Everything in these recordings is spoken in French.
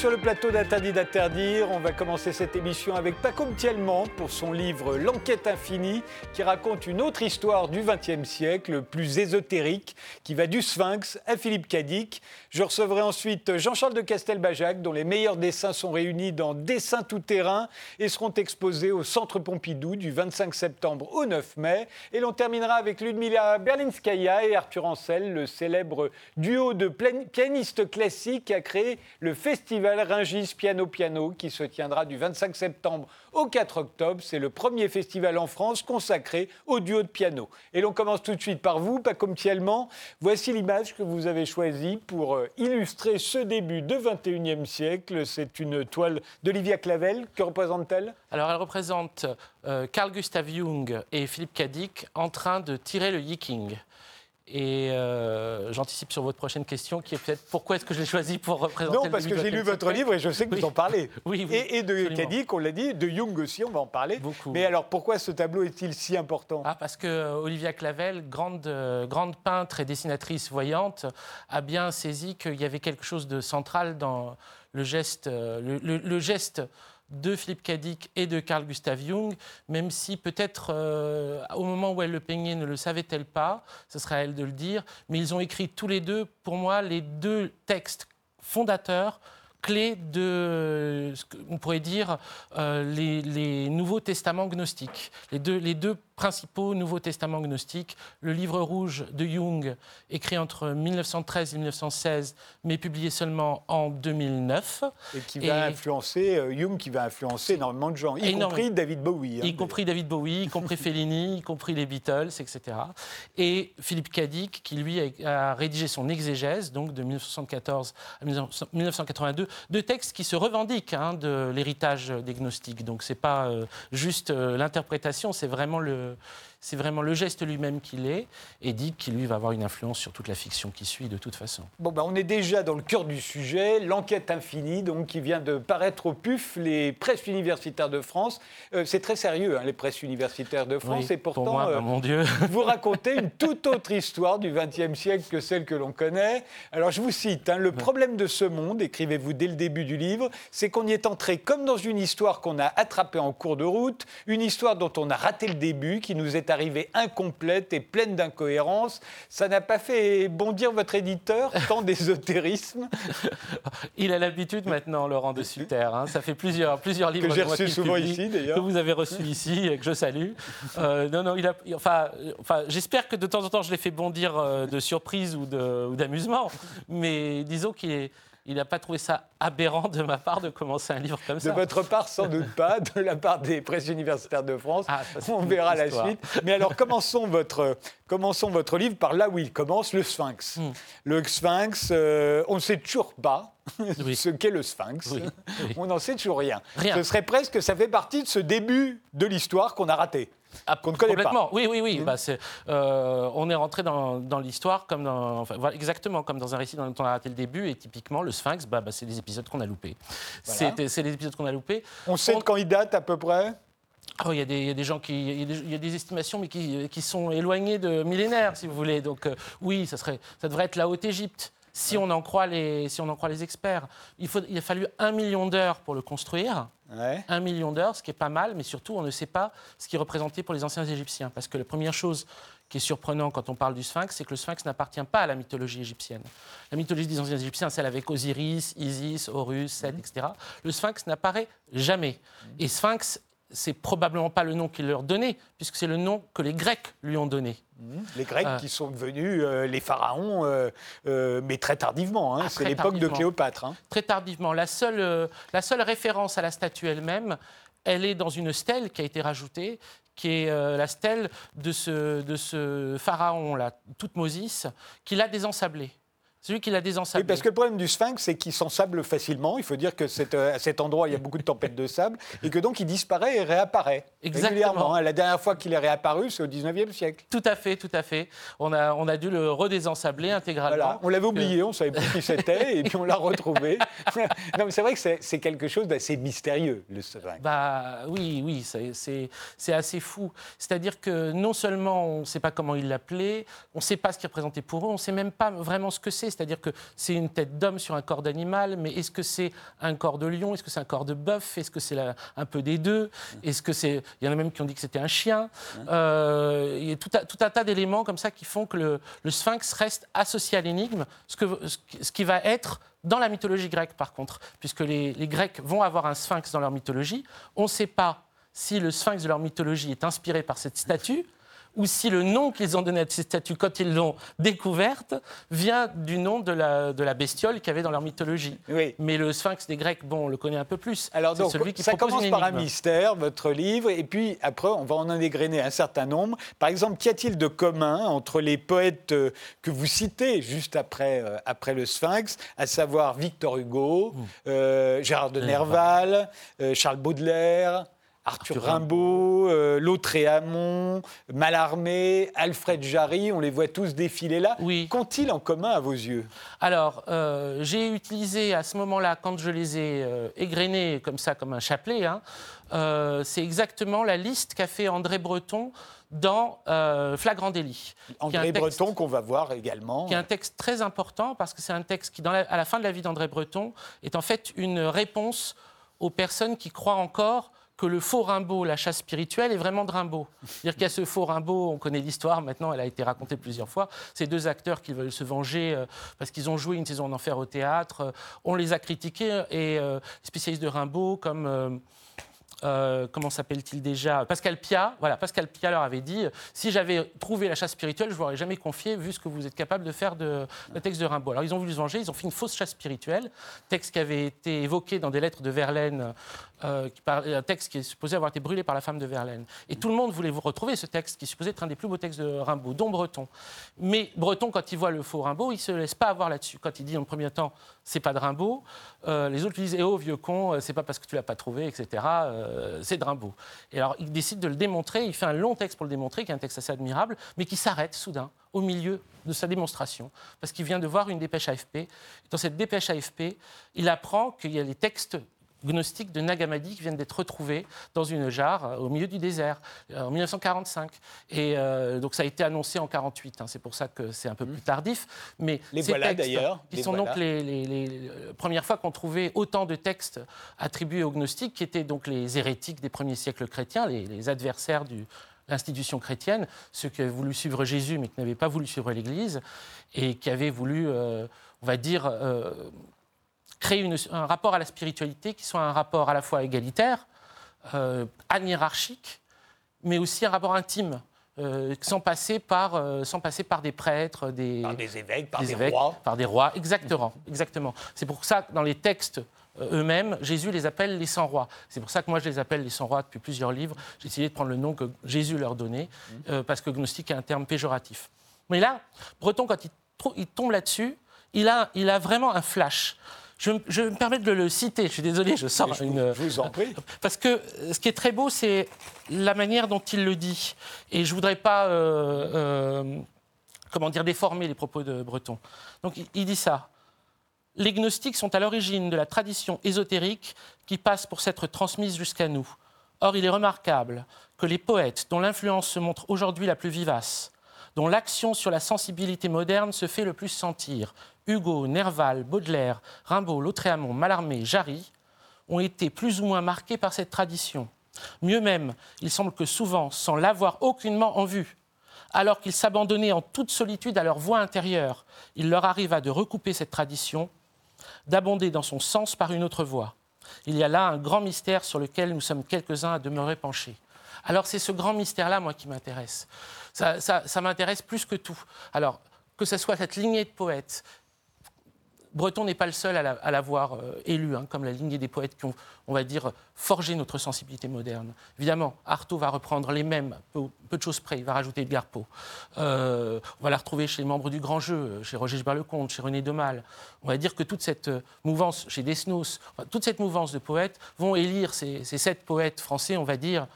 Sur le plateau d'Interdit d'interdire. On va commencer cette émission avec Paco Mtielman pour son livre L'enquête infinie qui raconte une autre histoire du XXe siècle, plus ésotérique, qui va du Sphinx à Philippe Cadic. Je recevrai ensuite Jean-Charles de Castelbajac dont les meilleurs dessins sont réunis dans Dessins tout-terrain et seront exposés au Centre Pompidou du 25 septembre au 9 mai. Et l'on terminera avec Ludmila Berlinskaya et Arthur Ancel, le célèbre duo de pianistes classiques qui a créé le festival Ringis Piano Piano qui se tiendra du 25 septembre au 4 octobre. C'est le premier festival en France consacré au duo de piano. Et l'on commence tout de suite par vous, pas comme Tielman. Voici l'image que vous avez choisie pour euh, illustrer ce début de 21e siècle. C'est une toile d'Olivia Clavel. Que représente-t-elle? Alors elle représente euh, Carl Gustav Jung et Philippe Cadic en train de tirer le yiking. Et euh, j'anticipe sur votre prochaine question, qui est peut-être pourquoi est-ce que je l'ai choisi pour représenter Non, parce que j'ai lu votre livre et je sais que vous en parlez. oui, oui, et, et de Kadik, on l'a dit, de Jung aussi, on va en parler. Beaucoup. Mais alors, pourquoi ce tableau est-il si important? Ah, Parce que euh, Olivia Clavel, grande, euh, grande peintre et dessinatrice voyante, a bien saisi qu'il y avait quelque chose de central dans le geste, le, le geste de Philippe Cadic et de Carl Gustav Jung, même si peut-être euh, au moment où elle le peignait ne le savait-elle pas, ce serait à elle de le dire, mais ils ont écrit tous les deux, pour moi, les deux textes fondateurs clés de, on pourrait dire, euh, les, nouveaux testaments gnostiques. Les deux, les deux principaux Nouveaux Testaments gnostiques, le livre rouge de Jung, écrit entre 1913 et 1916, mais publié seulement en 2009. Et qui va influencer, euh, Jung qui va influencer énormément de gens, y compris David Bowie. Hein, y compris David Bowie, y compris Fellini, y compris les Beatles, etc. Et Philippe Cadic, qui lui a, rédigé son exégèse, donc de 1974 à 1982, deux textes qui se revendiquent hein, de l'héritage des gnostiques. Donc c'est pas euh, juste euh, l'interprétation, c'est vraiment le, euh, c'est vraiment le geste lui-même qu'il est, et dit qu'il lui va avoir une influence sur toute la fiction qui suit de toute façon. Bon, ben, on est déjà dans le cœur du sujet, l'enquête infinie, donc qui vient de paraître au PUF, les presses universitaires de France. Euh, c'est très sérieux, hein, les presses universitaires de France, et pourtant, pour moi, mon Dieu. vous racontez une toute autre histoire du XXe siècle que celle que l'on connaît. Alors je vous cite, hein, le problème de ce monde, écrivez-vous dès le début du livre, c'est qu'on y est entré comme dans une histoire qu'on a attrapée en cours de route, une histoire dont on a raté le début, qui nous est arrivée incomplète et pleine d'incohérences. Ça n'a pas fait bondir votre éditeur, tant d'ésotérisme Il a l'habitude maintenant, Laurent de Sutter. Hein. Ça fait plusieurs, plusieurs livres que j'ai reçus souvent ici, d'ailleurs. Que vous avez reçus ici et que je salue. Euh, non, non, il a, enfin, enfin, j'espère que de temps en temps, je l'ai fait bondir euh, de surprise ou d'amusement. Mais disons qu'il est il n'a pas trouvé ça aberrant de ma part de commencer un livre comme ça. De votre part, sans doute pas. De la part des presses universitaires de France, ah, on verra la suite. Mais alors, commençons votre, commençons votre livre par là où il commence, le Sphinx. Hmm. Le Sphinx, euh, on ne sait toujours pas ce qu'est le Sphinx. On n'en sait toujours rien. rien. Ce serait presque, ça fait partie de ce début de l'histoire qu'on a raté. Ah, qu'on ne connaît complètement. Pas. Oui, oui, oui. Mmh. Bah, euh, on est rentré dans, l'histoire comme dans, enfin, exactement comme dans un récit dont on a raté le début. Et typiquement, le Sphinx, bah, bah c'est des épisodes qu'on a loupés. C'est des épisodes qu'on a loupés. On sait de quand il date à peu près? Oh, il, y a des, y, a des gens qui. Il y, a des estimations, mais qui, qui, sont éloignées de millénaires, si vous voulez. Donc, euh, oui, ça, serait, ça devrait être la Haute-Égypte. Si, on en croit les, si on en croit les experts, il, faut, il a fallu un million d'heures pour le construire. Un million d'heures, ce qui est pas mal, mais surtout, on ne sait pas ce qui représentait pour les anciens Égyptiens. Parce que la première chose qui est surprenante quand on parle du sphinx, c'est que le sphinx n'appartient pas à la mythologie égyptienne. La mythologie des anciens Égyptiens, celle avec Osiris, Isis, Horus, Seth, mhm. etc. Le sphinx n'apparaît jamais. Et sphinx c'est probablement pas le nom qu'il leur donnait, puisque c'est le nom que les Grecs lui ont donné. Mmh. Les Grecs euh. qui sont devenus euh, les pharaons, euh, mais très tardivement. Hein. Ah, c'est l'époque de Cléopâtre. Hein. Très tardivement. La seule, la seule référence à la statue elle-même, elle est dans une stèle qui a été rajoutée, qui est la stèle de ce, de ce pharaon-là, Toutmosis, qui l'a désensablé. Celui qui l'a désensablé. Oui, parce que le problème du sphinx, c'est qu'il s'ensable facilement. Il faut dire que euh, à cet endroit, il y a beaucoup de tempêtes de sable. Et que donc, il disparaît et réapparaît régulièrement. Hein. La dernière fois qu'il est réapparu, c'est au 19e siècle. Tout à fait, tout à fait. On a, on a dû le redésensabler intégralement. Voilà. On l'avait oublié, on ne savait plus qui c'était, et puis on l'a retrouvé. non, mais c'est vrai que c'est quelque chose d'assez mystérieux, le sphinx. Bah oui, oui, c'est assez fou. C'est-à-dire que non seulement on ne sait pas comment il l'appelait, on ne sait pas ce qu'il représentait pour eux, on ne sait même pas vraiment ce que c'est c'est-à-dire que c'est une tête d'homme sur un corps d'animal, mais est-ce que c'est un corps de lion? Est-ce que c'est un corps de bœuf? Est-ce que c'est un peu des deux? Est-ce que c'est Il y en a même qui ont dit que c'était un chien. Euh, il y a tout, un tas d'éléments comme ça qui font que le, sphinx reste associé à l'énigme, ce, ce qui va être dans la mythologie grecque, par contre, puisque les, les Grecs vont avoir un sphinx dans leur mythologie, on ne sait pas si le sphinx de leur mythologie est inspiré par cette statue ou si le nom qu'ils ont donné à cette statue quand ils l'ont découverte vient du nom de la, de la bestiole qu'il y avait dans leur mythologie. Mais le sphinx des Grecs, bon, on le connaît un peu plus. Alors donc, celui qui ça commence par un mystère, votre livre, et puis après, on va en égrener un certain nombre. Par exemple, qu'y a-t-il de commun entre les poètes euh, que vous citez juste après, euh, après le sphinx, à savoir Victor Hugo, mmh. euh, Gérard de Nerval, Charles Baudelaire Arthur, Rimbaud, euh, Lautréamont, Mallarmé, Alfred Jarry, on les voit tous défiler là. Oui. Qu'ont-ils en commun à vos yeux? Alors, euh, j'ai utilisé à ce moment-là, quand je les ai euh, égrenés comme ça, comme un chapelet, hein, c'est exactement la liste qu'a fait André Breton dans Flagrant délit. André Breton qu'on va voir également. Qui est un texte très important parce que c'est un texte qui, dans à la fin de la vie d'André Breton, est en fait une réponse aux personnes qui croient encore que le faux Rimbaud, la chasse spirituelle, est vraiment de Rimbaud. C'est-à-dire qu'il y a ce faux Rimbaud, on connaît l'histoire, maintenant elle a été racontée plusieurs fois. Ces deux acteurs qui veulent se venger euh, parce qu'ils ont joué une saison d'enfer au théâtre, euh, on les a critiqués et euh, spécialistes de Rimbaud comme comment s'appelle-t-il déjà? Pascal Pia. Voilà, Pascal Pia leur avait dit si j'avais trouvé la chasse spirituelle, je vous aurais jamais confié, vu ce que vous êtes capable de faire de le texte de Rimbaud. Alors ils ont voulu se venger, ils ont fait une fausse chasse spirituelle, texte qui avait été évoqué dans des lettres de Verlaine, euh, un texte qui est supposé avoir été brûlé par la femme de Verlaine. Et tout le monde voulait vous retrouver ce texte qui est supposé être un des plus beaux textes de Rimbaud, dont Breton. Mais Breton, quand il voit le faux Rimbaud, il ne se laisse pas avoir là-dessus. Quand il dit en premier temps c'est pas de Rimbaud, euh, les autres lui disent eh oh vieux con, c'est pas parce que tu l'as pas trouvé, etc. c'est de Rimbaud. Et alors, il décide de le démontrer. Il fait un long texte pour le démontrer, qui est un texte assez admirable, mais qui s'arrête soudain au milieu de sa démonstration, parce qu'il vient de voir une dépêche AFP. Dans cette dépêche AFP, il apprend qu'il y a les textes gnostiques de Nagamadi qui viennent d'être retrouvés dans une jarre euh, au milieu du désert euh, en 1945. Et euh, donc ça a été annoncé en 48. Hein. c'est pour ça que c'est un peu mmh. plus tardif. Mais les ces voilà d'ailleurs. Qui sont donc les, premières fois qu'on trouvait autant de textes attribués aux gnostiques, qui étaient donc les hérétiques des premiers siècles chrétiens, les, adversaires de l'institution chrétienne, ceux qui avaient voulu suivre Jésus mais qui n'avaient pas voulu suivre l'Église et qui avaient voulu, on va dire, créer un rapport à la spiritualité qui soit un rapport à la fois égalitaire, euh, anhiérarchique, mais aussi un rapport intime. Euh, sans, passer par, euh, sans passer par des prêtres, des, par des évêques, par des, rois. Par des rois, exactement. exactement. C'est pour ça que dans les textes eux-mêmes, Jésus les appelle les 100 rois. C'est pour ça que moi je les appelle les 100 rois depuis plusieurs livres. J'ai essayé de prendre le nom que Jésus leur donnait, mmh. parce que gnostique est un terme péjoratif. Mais là, Breton, quand il, il tombe là-dessus, il a, il a vraiment un flash. Je, me permets de le citer, je suis désolé, je sors une. Je vous en prie. Parce que ce qui est très beau, c'est la manière dont il le dit. Et je ne voudrais pas. Euh, euh, comment dire, déformer les propos de Breton. Donc il dit ça. Les gnostiques sont à l'origine de la tradition ésotérique qui passe pour s'être transmise jusqu'à nous. Or, il est remarquable que les poètes, dont l'influence se montre aujourd'hui la plus vivace, dont l'action sur la sensibilité moderne se fait le plus sentir, Hugo, Nerval, Baudelaire, Rimbaud, Lautréamont, Mallarmé, Jarry, ont été plus ou moins marqués par cette tradition. Mieux même, il semble que souvent, sans l'avoir aucunement en vue, alors qu'ils s'abandonnaient en toute solitude à leur voix intérieure, il leur arriva de recouper cette tradition, d'abonder dans son sens par une autre voie. Il y a là un grand mystère sur lequel nous sommes quelques-uns à demeurer penchés. Alors c'est ce grand mystère-là, moi, qui m'intéresse. Ça, m'intéresse plus que tout. Alors, que ce soit cette lignée de poètes, Breton n'est pas le seul à l'avoir euh, élu, hein, comme la lignée des poètes qui ont, on va dire, forgé notre sensibilité moderne. Évidemment, Artaud va reprendre les mêmes, peu, de choses près, il va rajouter Edgar Poe. Euh, on va la retrouver chez les membres du Grand Jeu, chez Roger Gibert-Lecomte, chez René Demal. On va dire que toute cette euh, mouvance, chez Desnos, toute cette mouvance de poètes vont élire ces sept poètes français, on va dire,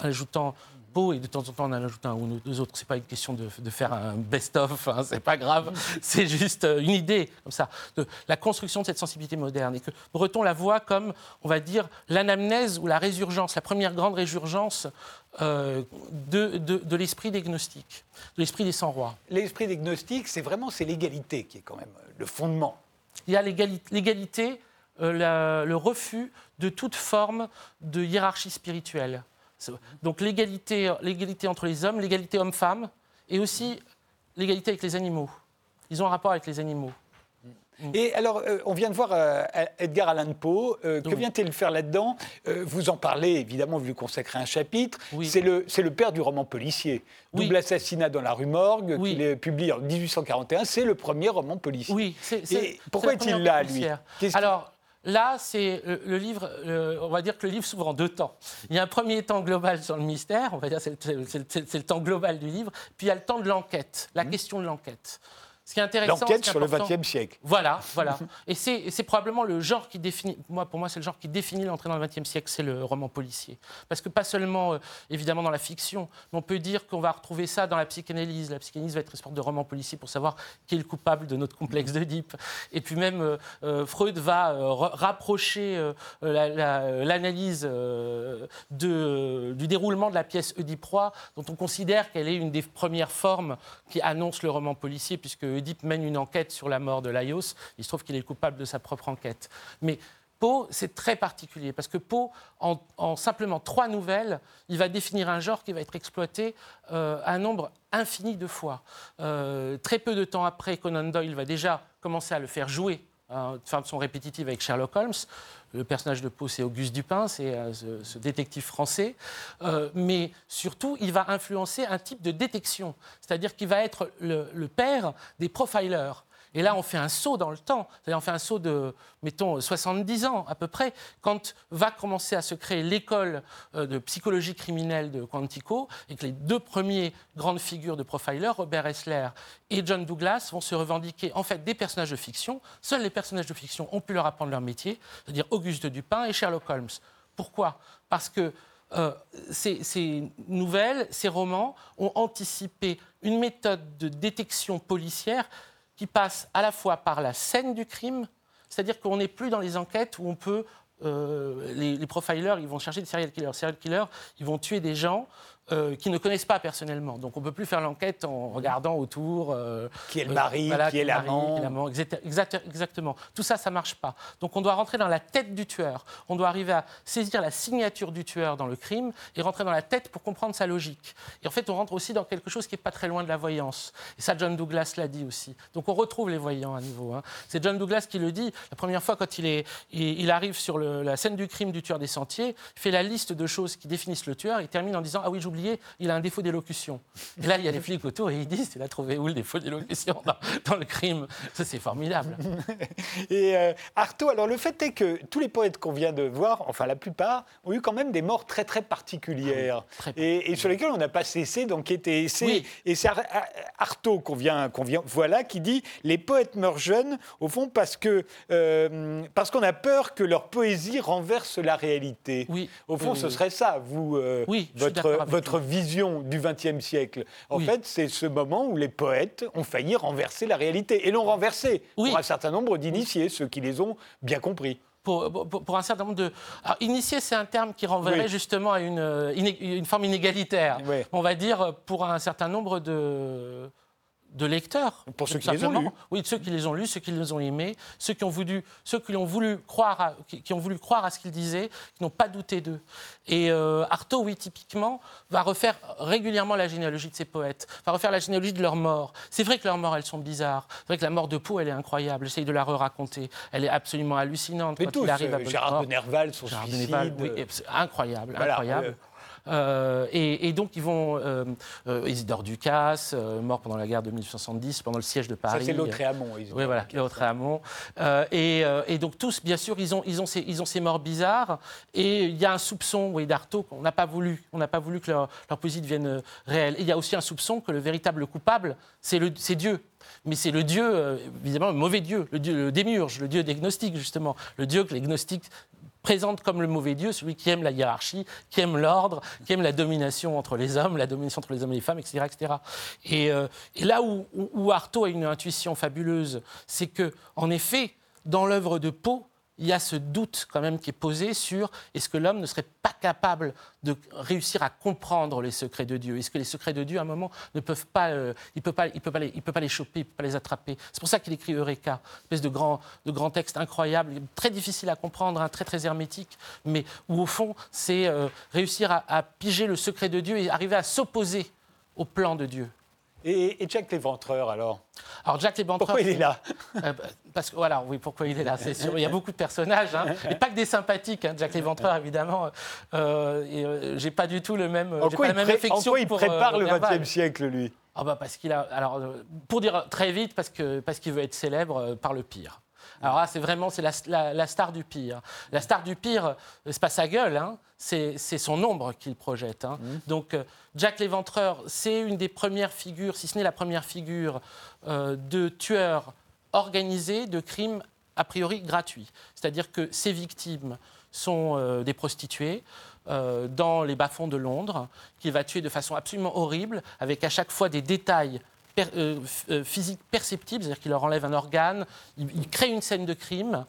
en ajoutant Poe, et de temps en temps on en ajoute un ou deux autres. C'est pas une question de, faire un best-of, hein, c'est pas grave. C'est juste euh, une idée comme ça de la construction de cette sensibilité moderne et que Breton la voit comme, on va dire, l'anamnèse ou la résurgence, la première grande résurgence euh, de, de, l'esprit des gnostiques, de l'esprit des sans-rois. L'esprit des gnostiques, c'est vraiment c'est l'égalité qui est quand même le fondement. Il y a l'égalité, euh, le refus de toute forme de hiérarchie spirituelle. Donc l'égalité, l'égalité entre les hommes, l'égalité homme-femme, et aussi l'égalité avec les animaux. Ils ont un rapport avec les animaux. Et alors, euh, on vient de voir euh, Edgar Allan Poe. Euh, que vient-il faire là-dedans? Vous en parlez, évidemment, vous lui consacrez un chapitre. C'est le, le, père du roman policier. Double assassinat dans la rue Morgue, qu'il est publié en 1841. C'est le premier roman policier. Oui, c'est, pourquoi est-il là, lui? Alors, Là, c'est le, livre, on va dire que le livre s'ouvre en deux temps. Il y a un premier temps global sur le mystère, on va dire c'est le, temps global du livre, puis il y a le temps de l'enquête, la mmh. question de l'enquête. Ce qui est intéressant. L'enquête sur le XXe siècle. Voilà, voilà. Et c'est probablement le genre qui définit. Moi, pour moi, c'est le genre qui définit l'entrée dans le XXe siècle, c'est le roman policier. Parce que pas seulement, euh, évidemment, dans la fiction, mais on peut dire qu'on va retrouver ça dans la psychanalyse. La psychanalyse va être une sorte de roman policier pour savoir qui est le coupable de notre complexe d'Oedipe. Et puis même, euh, euh, Freud va rapprocher l'analyse du déroulement de la pièce Oedipe Roi, dont on considère qu'elle est une des premières formes qui annonce le roman policier, puisque Oedipe mène une enquête sur la mort de Laios. Il se trouve qu'il est coupable de sa propre enquête. Mais Poe, c'est très particulier parce que Poe, en, simplement trois nouvelles, il va définir un genre qui va être exploité euh, un nombre infini de fois. Euh, très peu de temps après, Conan Doyle va déjà commencer à le faire jouer hein, de façon répétitive avec Sherlock Holmes. Le personnage de Poe, c'est Auguste Dupin, c'est euh, ce, détective français. mais surtout, il va influencer un type de détection, c'est-à-dire qu'il va être le père des profilers. Et là, on fait un saut dans le temps, c'est-à-dire on fait un saut de, mettons, 70 ans à peu près, quand va commencer à se créer l'école euh, de psychologie criminelle de Quantico, et que les deux premiers grandes figures de profiler, Robert Hessler et John Douglas, vont se revendiquer en fait des personnages de fiction. Seuls les personnages de fiction ont pu leur apprendre leur métier, c'est-à-dire Auguste Dupin et Sherlock Holmes. Pourquoi? Parce que euh, ces, nouvelles, ces romans ont anticipé une méthode de détection policière qui passe à la fois par la scène du crime, c'est-à-dire qu'on n'est plus dans les enquêtes où on peut euh, les, les, profilers, ils vont chercher des serial killers. Serial killers, ils vont tuer des gens euh, qui ne connaissent pas personnellement. Donc on ne peut plus faire l'enquête en regardant autour. Euh, qui est le mari, qui, est l'amant. exactement. Tout ça, ça ne marche pas. Donc on doit rentrer dans la tête du tueur. On doit arriver à saisir la signature du tueur dans le crime et rentrer dans la tête pour comprendre sa logique. Et en fait, on rentre aussi dans quelque chose qui n'est pas très loin de la voyance. Et ça, John Douglas l'a dit aussi. Donc on retrouve les voyants à nouveau. Hein. C'est John Douglas qui le dit. La première fois, quand il, est, il, arrive sur la scène du crime du tueur des sentiers, il fait la liste de choses qui définissent le tueur. Il termine en disant Ah oui, j'oublie il a un défaut d'élocution. Et là, il y a les flics autour et ils disent, il a trouvé où le défaut d'élocution dans, le crime? Ça, c'est formidable. et euh, Artaud, alors le fait est que tous les poètes qu'on vient de voir, enfin la plupart, ont eu quand même des morts très très particulières ah et, sur lesquelles on n'a pas cessé d'enquêter. Et c'est Artaud qu'on vient, voilà, qui dit les poètes meurent jeunes, au fond, parce que euh, parce qu'on a peur que leur poésie renverse la réalité. Oui. Au fond, ce serait ça, vous, euh, oui, votre votre vision du XXe siècle. En fait, c'est ce moment où les poètes ont failli renverser la réalité et l'ont renversé pour un certain nombre d'initiés, ceux qui les ont bien compris. Pour, pour, un certain nombre de. Alors, initié, c'est un terme qui renverrait justement à une, une forme inégalitaire. On va dire pour un certain nombre de de lecteurs. Pour ceux qui les ont lus. Oui, ceux qui les ont lus, ceux qui les ont aimés, ceux qui ont voulu, ceux qui ont voulu croire à, qui, ont voulu croire à ce qu'ils disaient, qui n'ont pas douté d'eux. Et euh, Artaud, oui, typiquement, va refaire régulièrement la généalogie de ces poètes, va refaire la généalogie de leurs morts. C'est vrai que leurs morts, elles sont bizarres. C'est vrai que la mort de Poe, elle est incroyable. J'essaye de la re-raconter. Elle est absolument hallucinante. Mais quand tous, il arrive à euh, Gérard de Nerval, son Gérard suicide. De Nerval, oui, incroyable, incroyable. Euh, et, donc, ils vont. Euh, euh, Isidore Ducasse, mort pendant la guerre de 1870, pendant le siège de Paris. Ça, c'est Lautréamont, Oui, voilà, Lautréamont. Et, et, donc, tous, bien sûr, ils ont, ils ont, ces, ils ont ces morts bizarres. Et il y a un soupçon, oui, d'Artaud, qu'on n'a pas voulu. On n'a pas voulu que leur, leur poésie devienne réelle. Et il y a aussi un soupçon que le véritable coupable, c'est Dieu mais c'est le dieu, évidemment, le mauvais dieu, le, dieu, le démiurge, le dieu des gnostiques, justement, le dieu que les gnostiques présente comme le mauvais Dieu, celui qui aime la hiérarchie, qui aime l'ordre, qui aime la domination entre les hommes, la domination entre les hommes et les femmes, etc. etc. Et, euh, et là où, où Artaud a une intuition fabuleuse, c'est que, en effet, dans l'œuvre de Poe, il y a ce doute quand même qui est posé sur est-ce que l'homme ne serait pas capable de réussir à comprendre les secrets de Dieu? Est-ce que les secrets de Dieu, à un moment, ne peuvent pas, euh, il peut pas, peut pas les, pas les choper, il peut pas les attraper? C'est pour ça qu'il écrit Eureka, une espèce de grand, de grand texte incroyable, très difficile à comprendre, hein, très très hermétique, mais où au fond c'est euh, réussir à piger le secret de Dieu et arriver à s'opposer au plan de Dieu. Et, Jack l'Éventreur, alors? Alors, Jack l'Éventreur. Pourquoi il est là? Euh, Parce que, voilà, oui, pourquoi il est là, c'est sûr. Il y a beaucoup de personnages, hein, et pas que des sympathiques. Hein, Jack l'Éventreur, évidemment. Euh, et euh, j'ai pas du tout le même, en quoi la même affection. En quoi il prépare le XXe siècle, lui? Ah bah parce qu'il a, alors, pour dire très vite, parce qu'il parce qu'il veut être célèbre par le pire. Alors là, c'est vraiment c'est la, star du pire. La star du pire, c'est pas sa gueule, hein, c'est son ombre qu'il projette. Hein. Mmh. Donc euh, Jack l'Éventreur, c'est une des premières figures, si ce n'est la première figure, euh, de tueur organisé de crimes a priori gratuits. C'est-à-dire que ses victimes sont euh, des prostituées. dans les bas-fonds de Londres, qu'il va tuer de façon absolument horrible, avec à chaque fois des détails euh, euh, physique perceptible, c'est-à-dire qu'il leur enlève un organe, il, crée une scène de crime.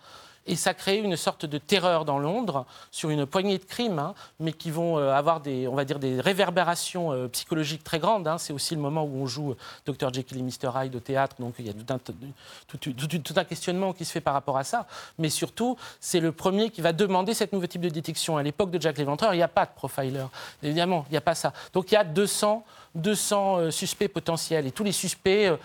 Et ça crée une sorte de terreur dans Londres sur une poignée de crimes, hein, mais qui vont euh, avoir des, on va dire, des réverbérations psychologiques très grandes. Hein. C'est aussi le moment où on joue Dr Jekyll et Mr Hyde au théâtre, donc il y a tout un, questionnement qui se fait par rapport à ça. Mais surtout, c'est le premier qui va demander cette nouveau type de détection. À l'époque de Jack l'Éventreur, il n'y a pas de profiler. Évidemment, il n'y a pas ça. Donc il y a 200 200 euh, suspects potentiels. Et tous les suspects euh,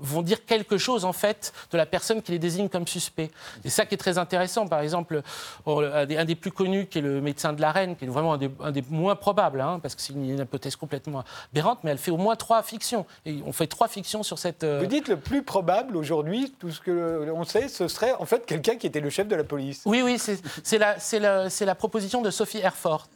vont dire quelque chose en fait de la personne qui les désigne comme suspect. C'est ça qui est très intéressant. Par exemple, un des, plus connus qui est le médecin de la reine, qui est vraiment un des, moins probables, hein, parce que c'est une hypothèse complètement aberrante, mais elle fait au moins trois fictions. Et on fait trois fictions sur cette. Euh, Vous dites le plus probable aujourd'hui, tout ce que l'on sait, ce serait en fait quelqu'un qui était le chef de la police. Oui, oui, c'est la, la, la, proposition de Sophie Herford.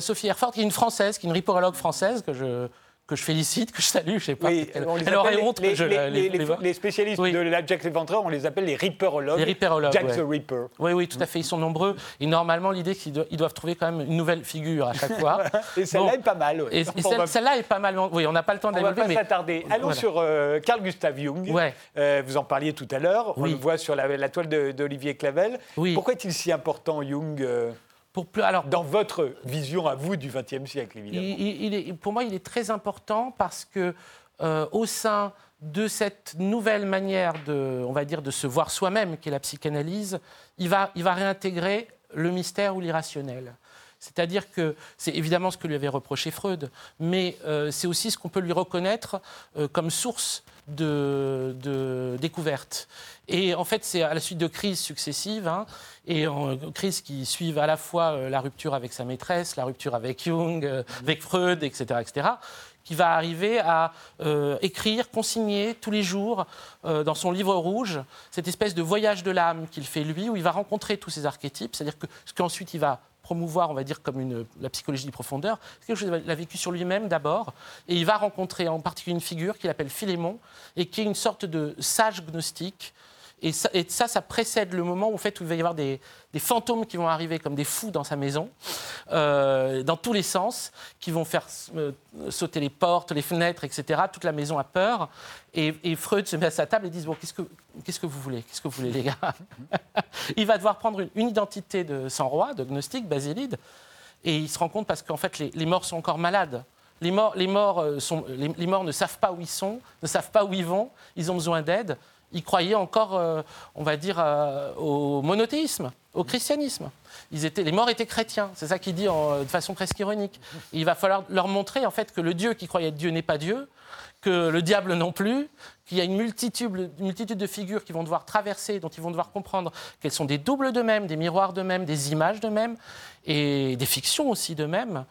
Sophie Herford, qui est une française, qui est une riporologue française que je que je félicite, que je salue, je sais pas. Oui, elle, aurait honte les, que je les, les, les spécialistes de la Jack l'Éventreur, on les appelle les Ripperologues. Les Ripperologues. Jack the Ripper. Oui, oui, tout à fait. Ils sont nombreux. Et normalement, l'idée, c'est qu'ils doivent trouver quand même une nouvelle figure à chaque fois. et celle-là est pas mal. Et, celle-là est pas mal. Oui, on n'a pas le temps de On va pas s'attarder. Allons sur euh, Carl Gustav Jung. Ouais. Euh, vous en parliez tout à l'heure. On le voit sur la, toile d'Olivier Clavel. Pourquoi est-il si important, Jung euh alors, dans votre vision à vous du XXe siècle, évidemment. pour moi, il est très important parce que euh, au sein de cette nouvelle manière de, on va dire, de se voir soi-même, qui est la psychanalyse, il va, il va réintégrer le mystère ou l'irrationnel. C'est-à-dire que c'est évidemment ce que lui avait reproché Freud, mais euh, c'est aussi ce qu'on peut lui reconnaître euh, comme source de, de découverte. Et en fait, c'est à la suite de crises successives, hein, et en crises qui suivent à la fois euh, la rupture avec sa maîtresse, la rupture avec Jung, euh, avec Freud, etc., etc., qui va arriver à euh, écrire, consigner tous les jours dans son livre rouge cette espèce de voyage de l'âme qu'il fait lui, où il va rencontrer tous ces archétypes, c'est-à-dire que ce qu'ensuite il va promouvoir, on va dire, comme la psychologie de profondeur, c'est quelque chose qu'il a vécu sur lui-même d'abord, et il va rencontrer en particulier une figure qu'il appelle Philémon, et qui est une sorte de sage gnostique, et ça, ça, précède le moment où, fait, où il va y avoir des, fantômes qui vont arriver comme des fous dans sa maison, euh, dans tous les sens, qui vont faire euh, sauter les portes, les fenêtres, etc. Toute la maison a peur. Et, Freud se met à sa table et dit Bon, qu'est-ce que, vous voulez? Qu'est-ce que vous voulez, les gars? Il va devoir prendre une, identité de sang-roi, de gnostique, basilide. Et il se rend compte parce qu'en fait, les, morts sont encore malades. Les morts, euh, les morts ne savent pas où ils sont, ne savent pas où ils vont, ils ont besoin d'aide ils croyaient encore, euh, on va dire, euh, au monothéisme, au christianisme. Les morts étaient chrétiens, c'est ça qu'il dit de façon presque ironique. il va falloir leur montrer en fait que le Dieu qui croyait être Dieu n'est pas Dieu, que le diable non plus, qu'il y a une multitude, une multitude de figures qui vont devoir traverser, dont ils vont devoir comprendre qu'elles sont des doubles d'eux-mêmes, des miroirs d'eux-mêmes, des images d'eux-mêmes, et des fictions aussi d'eux-mêmes.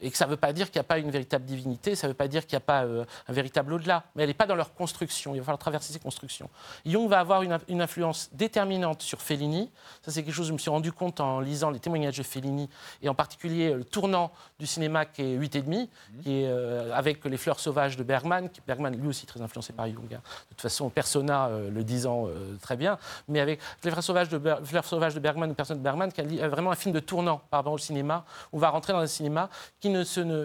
Et que ça ne veut pas dire qu'il n'y a pas une véritable divinité, ça ne veut pas dire qu'il n'y a pas euh, un véritable au-delà, mais elle n'est pas dans leur construction, il va falloir traverser ces constructions. Jung va avoir une, une influence déterminante sur Fellini, ça c'est quelque chose que je me suis rendu compte en lisant les témoignages de Fellini, et en particulier le tournant du cinéma qui est 8,5, mmh. qui est euh, avec Les Fleurs Sauvages de Bergman, qui, Bergman lui aussi très influencé par Jung, hein. de toute façon Persona euh, le disant très bien, mais avec Les Fleurs Sauvages de, Fleurs Sauvages de Bergman ou Persona de Bergman, qui a vraiment un film de tournant par rapport au cinéma, où on va rentrer dans un cinéma qui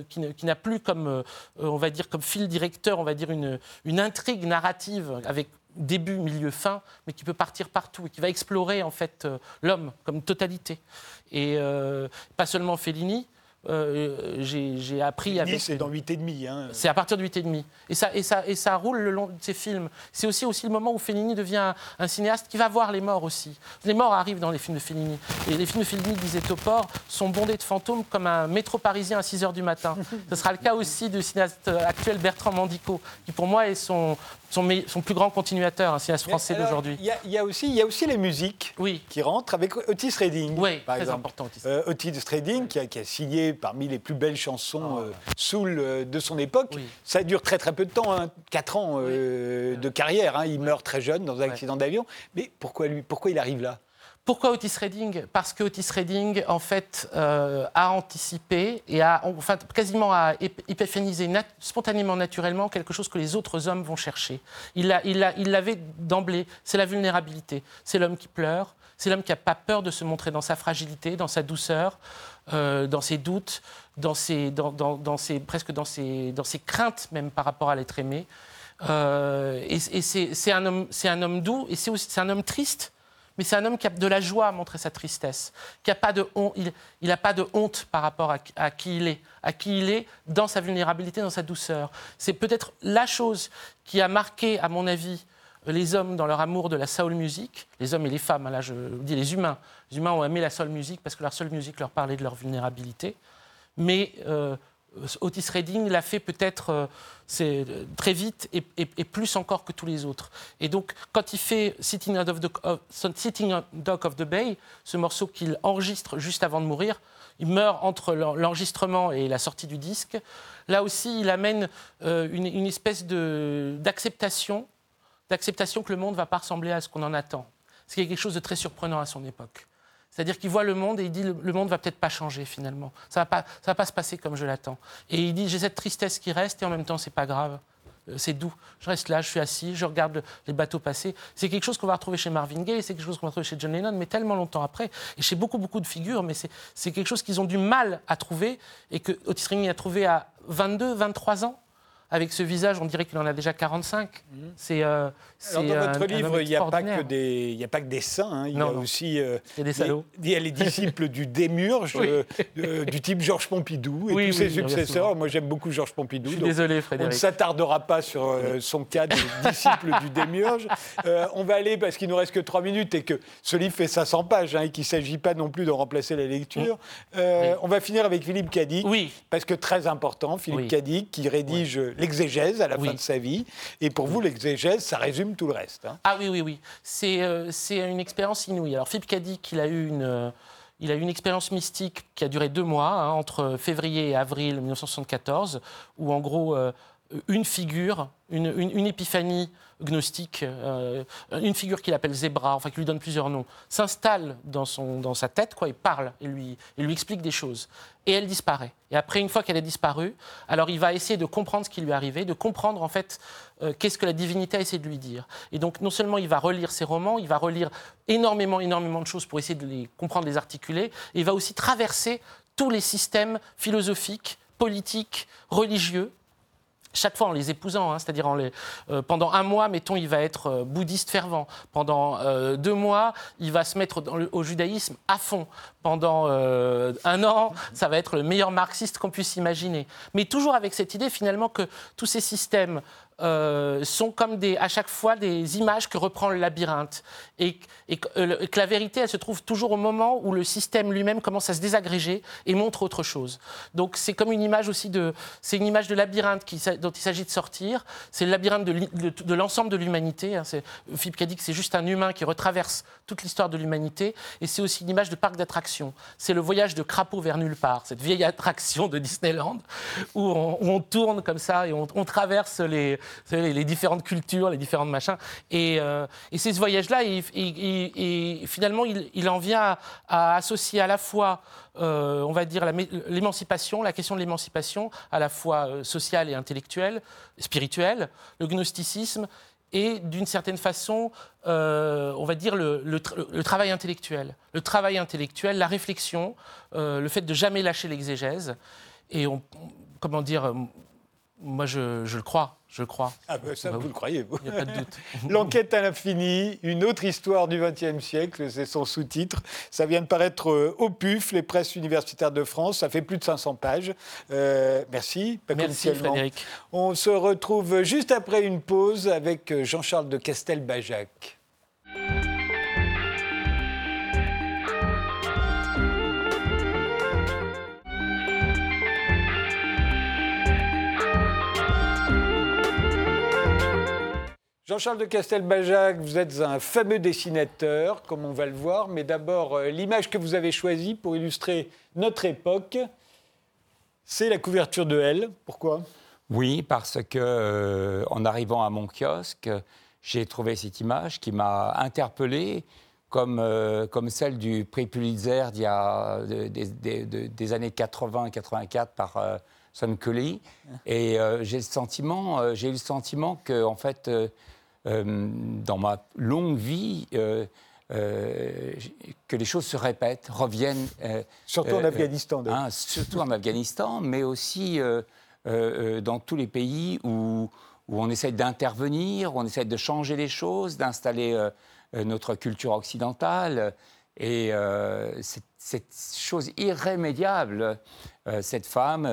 qui, n'a plus comme, euh, on va dire, comme fil directeur, on va dire, une, intrigue narrative avec début, milieu, fin, mais qui peut partir partout et qui va explorer en fait euh, l'homme comme totalité. Et euh, pas seulement Fellini, euh, j'ai appris avec. C'est dans 8,5. Hein. C'est à partir de 8,5. Et ça, et, ça, et ça roule le long de ces films. C'est aussi, aussi le moment où Fellini devient un, cinéaste qui va voir les morts aussi. Les morts arrivent dans les films de Fellini. Et les films de Fellini, disait Topor, sont bondés de fantômes comme un métro parisien à 6 h du matin. Ce sera le cas aussi du cinéaste actuel Bertrand Mandico, qui pour moi est son, son, plus grand continuateur, un cinéaste français d'aujourd'hui. Il y, a aussi, y a aussi les musiques oui. qui rentrent avec Otis Redding. Oui, par très exemple. important. Otis, euh, Otis Redding qui a, qui a, signé parmi les plus belles chansons oh. euh, soul euh, de son époque. Ça dure très très peu de temps, hein, 4 ans de carrière. Hein. Il meurt très jeune dans un accident d'avion. Mais pourquoi, lui, pourquoi il arrive là? Pourquoi Otis Redding? Parce que Otis Redding, en fait, euh, a anticipé et a, enfin, quasiment a épiphénisé spontanément, naturellement, quelque chose que les autres hommes vont chercher. Il l'avait d'emblée, c'est la vulnérabilité. C'est l'homme qui pleure, c'est l'homme qui n'a pas peur de se montrer dans sa fragilité, dans sa douceur, euh, dans ses doutes, dans ses, presque dans ses, dans ses craintes même par rapport à l'être aimé. Euh, et, et c'est un, homme, un homme doux et c'est un homme triste mais c'est un homme qui a de la joie à montrer sa tristesse, qui n'a pas de honte, il n'a pas de honte par rapport à, qui il est, à qui il est dans sa vulnérabilité, dans sa douceur. C'est peut-être la chose qui a marqué, à mon avis, les hommes dans leur amour de la soul music, les hommes et les femmes, hein, là je dis les humains, les humains ont aimé la soul music parce que la soul music leur parlait de leur vulnérabilité, mais euh, Otis Redding l'a fait peut-être euh, euh, très vite et, plus encore que tous les autres. Et donc, quand il fait Sitting, Out of the, Dock of the Bay, ce morceau qu'il enregistre juste avant de mourir, il meurt entre l'enregistrement et la sortie du disque. Là aussi, il amène euh, une, espèce d'acceptation, d'acceptation que le monde va pas ressembler à ce qu'on en attend. Ce qui est quelque chose de très surprenant à son époque. C'est-à-dire qu'il voit le monde et il dit le, monde va peut-être pas changer finalement. Ça va pas, ça va pas se passer comme je l'attends. Et il dit j'ai cette tristesse qui reste et en même temps c'est pas grave. Euh, c'est doux. Je reste là, je suis assis, je regarde les bateaux passer. C'est quelque chose qu'on va retrouver chez Marvin Gaye, c'est quelque chose qu'on va retrouver chez John Lennon, mais tellement longtemps après, et chez beaucoup, beaucoup de figures, mais c'est quelque chose qu'ils ont du mal à trouver, et que Otis Redding a trouvé à 22, 23 ans avec ce visage, on dirait qu'il en a déjà 45. Mhm. C'est, euh, dans votre livre, il n'y a, pas que des, a pas que des saints. Hein. Il y a aussi. Euh, il y a des salauds. Il y a les disciples du démurge, euh, du type Georges Pompidou et tous ses successeurs. Moi, j'aime beaucoup Georges Pompidou. Je suis désolé, Frédéric. On ne s'attardera pas sur son cas de disciple du démurge. on va aller, parce qu'il nous reste que trois minutes et que ce livre fait 500 pages hein, et qu'il ne s'agit pas non plus de remplacer la lecture. On va finir avec Philippe Cadic. Oui. Parce que très important, Philippe Cadic, qui rédige l'exégèse à la fin de sa vie. Et pour vous, l'exégèse, ça résume tout le reste. Hein. Ah oui, oui, oui. C'est euh, une expérience inouïe. Alors Philippe Cadic, il a eu une... Euh, il a eu une expérience mystique qui a duré deux mois, hein, entre février et avril 1974, où en gros, euh, une figure, une, épiphanie gnostique, euh, une figure qu'il appelle Zébra, enfin qui lui donne plusieurs noms, s'installe dans, dans sa tête, quoi, il parle et lui, il lui explique des choses. Et elle disparaît. Et après, une fois qu'elle a disparu, alors il va essayer de comprendre ce qui lui est arrivé, de comprendre en fait euh, qu'est-ce que la divinité a essayé de lui dire. Et donc, non seulement il va relire ses romans, il va relire énormément, énormément de choses pour essayer de les comprendre, les articuler, et il va aussi traverser tous les systèmes philosophiques, politiques, religieux, chaque fois en les épousant, hein, c'est-à-dire euh, pendant un mois, mettons, il va être euh, bouddhiste fervent. Pendant euh, deux mois, il va se mettre au judaïsme à fond. Pendant un an, ça va être le meilleur marxiste qu'on puisse imaginer. Mais toujours avec cette idée finalement que tous ces systèmes euh, sont comme à chaque fois des images que reprend le labyrinthe. Et, euh, que la vérité, elle se trouve toujours au moment où le système lui-même commence à se désagréger et montre autre chose. Donc c'est comme une image aussi de, c'est une image de labyrinthe dont il s'agit de sortir. C'est le labyrinthe de, l'ensemble de l'humanité. Hein. Philippe que c'est juste un humain qui retraverse toute l'histoire de l'humanité. Et c'est aussi une image de parc d'attractions. C'est le voyage de crapaud vers nulle part, cette vieille attraction de Disneyland où on, tourne comme ça et on traverse les les, différentes cultures, les différentes machins. Et, euh, c'est ce voyage-là, et, finalement, il, en vient à, associer à la fois, euh, on va dire, l'émancipation, la, question de l'émancipation, à la fois euh, sociale et intellectuelle, spirituelle, le gnosticisme et d'une certaine façon, on va dire, le, travail intellectuel. Le travail intellectuel, la réflexion, le fait de jamais lâcher l'exégèse. Et comment dire, moi je le crois. Je crois. Ah ben ça, bah vous le croyez, vous. Il n'y a pas de doute. L'enquête à l'infini, une autre histoire du XXe siècle, c'est son sous-titre. Ça vient de paraître euh, au PUF, les presses universitaires de France. Ça fait plus de 500 pages. Euh, merci. Merci, Frédéric. On se retrouve juste après une pause avec euh, Jean-Charles de Castelbajac. Jean-Charles de Castelbajac, vous êtes un fameux dessinateur, comme on va le voir, mais d'abord, euh, l'image que vous avez choisie pour illustrer notre époque, c'est la couverture de Elle. Pourquoi? Oui, parce que euh, en arrivant à mon kiosque, j'ai trouvé cette image qui m'a interpellé, comme, euh, comme celle du prix Pulitzer d'il y a des années 80-84 par Son Kelly. Et j'ai le sentiment, j'ai eu le sentiment que en fait euh, dans ma longue vie euh, euh, que les choses se répètent, reviennent. surtout en Afghanistan. Hein, surtout en Afghanistan, mais aussi dans tous les pays où, où on essaie d'intervenir, où on essaie de changer les choses, d'installer notre culture occidentale. Et cette, chose irrémédiable, cette femme,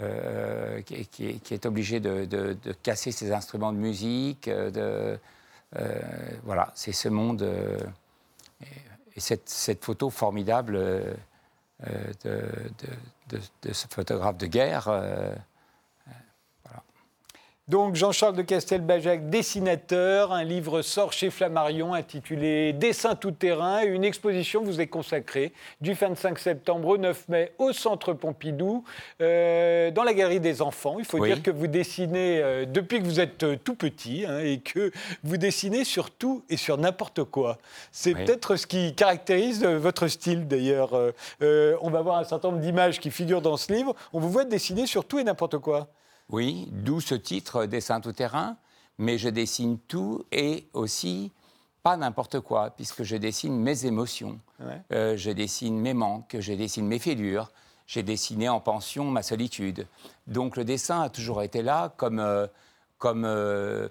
euh, qui, est obligé de, casser ses instruments de musique. Euh, euh, voilà, c'est ce monde et, cette, photo formidable de, ce photographe de guerre. Donc Jean-Charles de Castelbajac, dessinateur, un livre sort chez Flammarion intitulé Dessin tout-terrain. Une exposition vous est consacrée du 25 septembre au 9 mai au Centre Pompidou, euh, dans la Galerie des Enfants. Il faut dire que vous dessinez euh, depuis que vous êtes euh, tout petit hein, et que vous dessinez sur tout et sur n'importe quoi. C'est peut-être ce qui caractérise votre style d'ailleurs. on va voir un certain nombre d'images qui figurent dans ce livre. On vous voit dessiner sur tout et n'importe quoi. Oui, d'où ce titre, Dessin tout terrain, mais je dessine tout et aussi pas n'importe quoi, puisque je dessine mes émotions, euh, je dessine mes manques, je dessine mes fêlures, j'ai dessiné en pension ma solitude. Donc le dessin a toujours été là comme, euh, comme euh,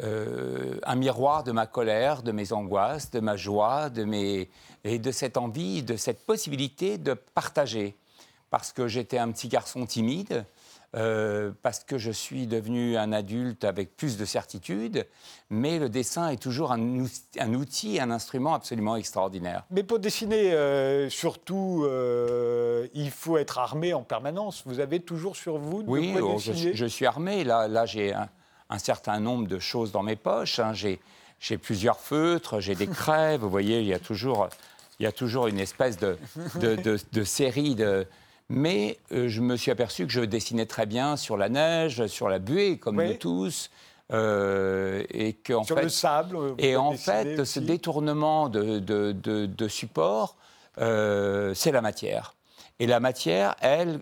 un miroir de ma colère, de mes angoisses, de ma joie, de mes... et de cette envie, de cette possibilité de partager. Parce que j'étais un petit garçon timide, euh, parce que je suis devenu un adulte avec plus de certitude, mais le dessin est toujours un, un outil, un instrument absolument extraordinaire. Mais pour dessiner, euh, surtout, euh, il faut être armé en permanence. Vous avez toujours sur vous de oui, quoi oh, je, je, suis armé. Là, là j'ai un, certain nombre de choses dans mes poches. Hein. J'ai plusieurs feutres, j'ai des craies. Vous voyez, il y a toujours, il y a toujours une espèce de, de, de, de série de mais euh, je me suis aperçu que je dessinais très bien sur la neige, sur la buée, comme nous tous. Euh, et que, en sur le sable. Et en fait, ce détournement de, de, support, euh, c'est la matière. Et la matière, elle,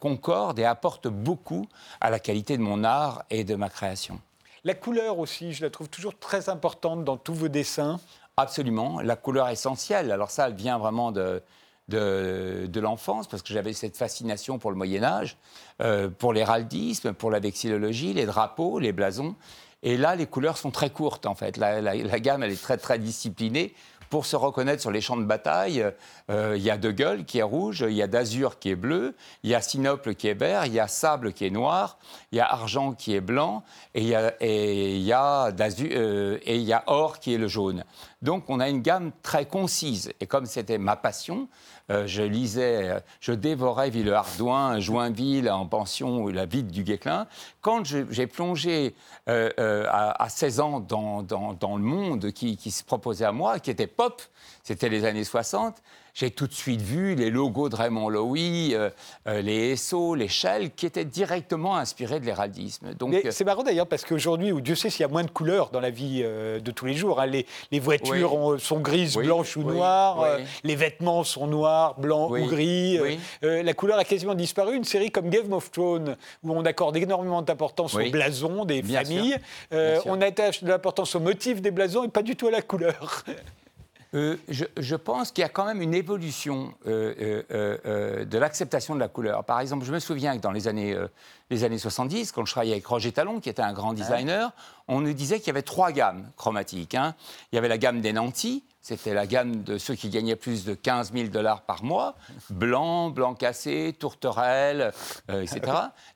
concorde et apporte beaucoup à la qualité de mon art et de ma création. La couleur aussi, je la trouve toujours très importante dans tous vos dessins. Absolument, la couleur essentielle. Alors ça, elle vient vraiment de, de, l'enfance, parce que j'avais cette fascination pour le Moyen Âge, euh, pour l'héraldisme, pour la vexillologie, les drapeaux, les blasons. Et là, les couleurs sont très courtes, en fait. La, gamme, elle est très, très disciplinée pour se reconnaître sur les champs de bataille, euh, il y a De Gueule qui est rouge, il y a d'Azur qui est bleu, il y a Sinople qui est vert, il y a Sable qui est noir, il y a Argent qui est blanc, et il y a, et euh, et il y a Or qui est le jaune. Donc on a une gamme très concise. Et comme c'était ma passion, euh, je lisais, euh, je dévorais Villehardouin, Joinville en pension la ville du Guéclin. Quand j'ai plongé euh, à, 16 ans dans, le monde qui, qui, se proposait à moi, qui était pop, c'était les années 60, j'ai tout de suite vu les logos de Raymond Loewy, euh, euh, les SO, les Shell, qui étaient directement inspirés de l'héraldisme. Donc, euh, c'est marrant d'ailleurs parce qu'aujourd'hui, Dieu sait s'il y a moins de couleurs dans la vie de tous les jours. Hein. Les, voitures sont grises, blanches ou noires. les vêtements sont noirs, blancs ou gris. la couleur a quasiment disparu. Une série comme Game of Thrones, où on accorde énormément d'importance au blason des familles, on attache de l'importance au motif des blasons et pas du tout à la couleur. Euh, je, pense qu'il y a quand même une évolution euh, euh, de l'acceptation de la couleur. Par exemple, je me souviens que dans les années, les années 70, quand je travaillais avec Roger Talon, qui était un grand designer, on nous disait qu'il y avait trois gammes chromatiques. Hein. Il y avait la gamme des nantis, c'était la gamme de ceux qui gagnaient plus de 15 000 dollars par mois, blanc, blanc cassé, tourterelle, etc.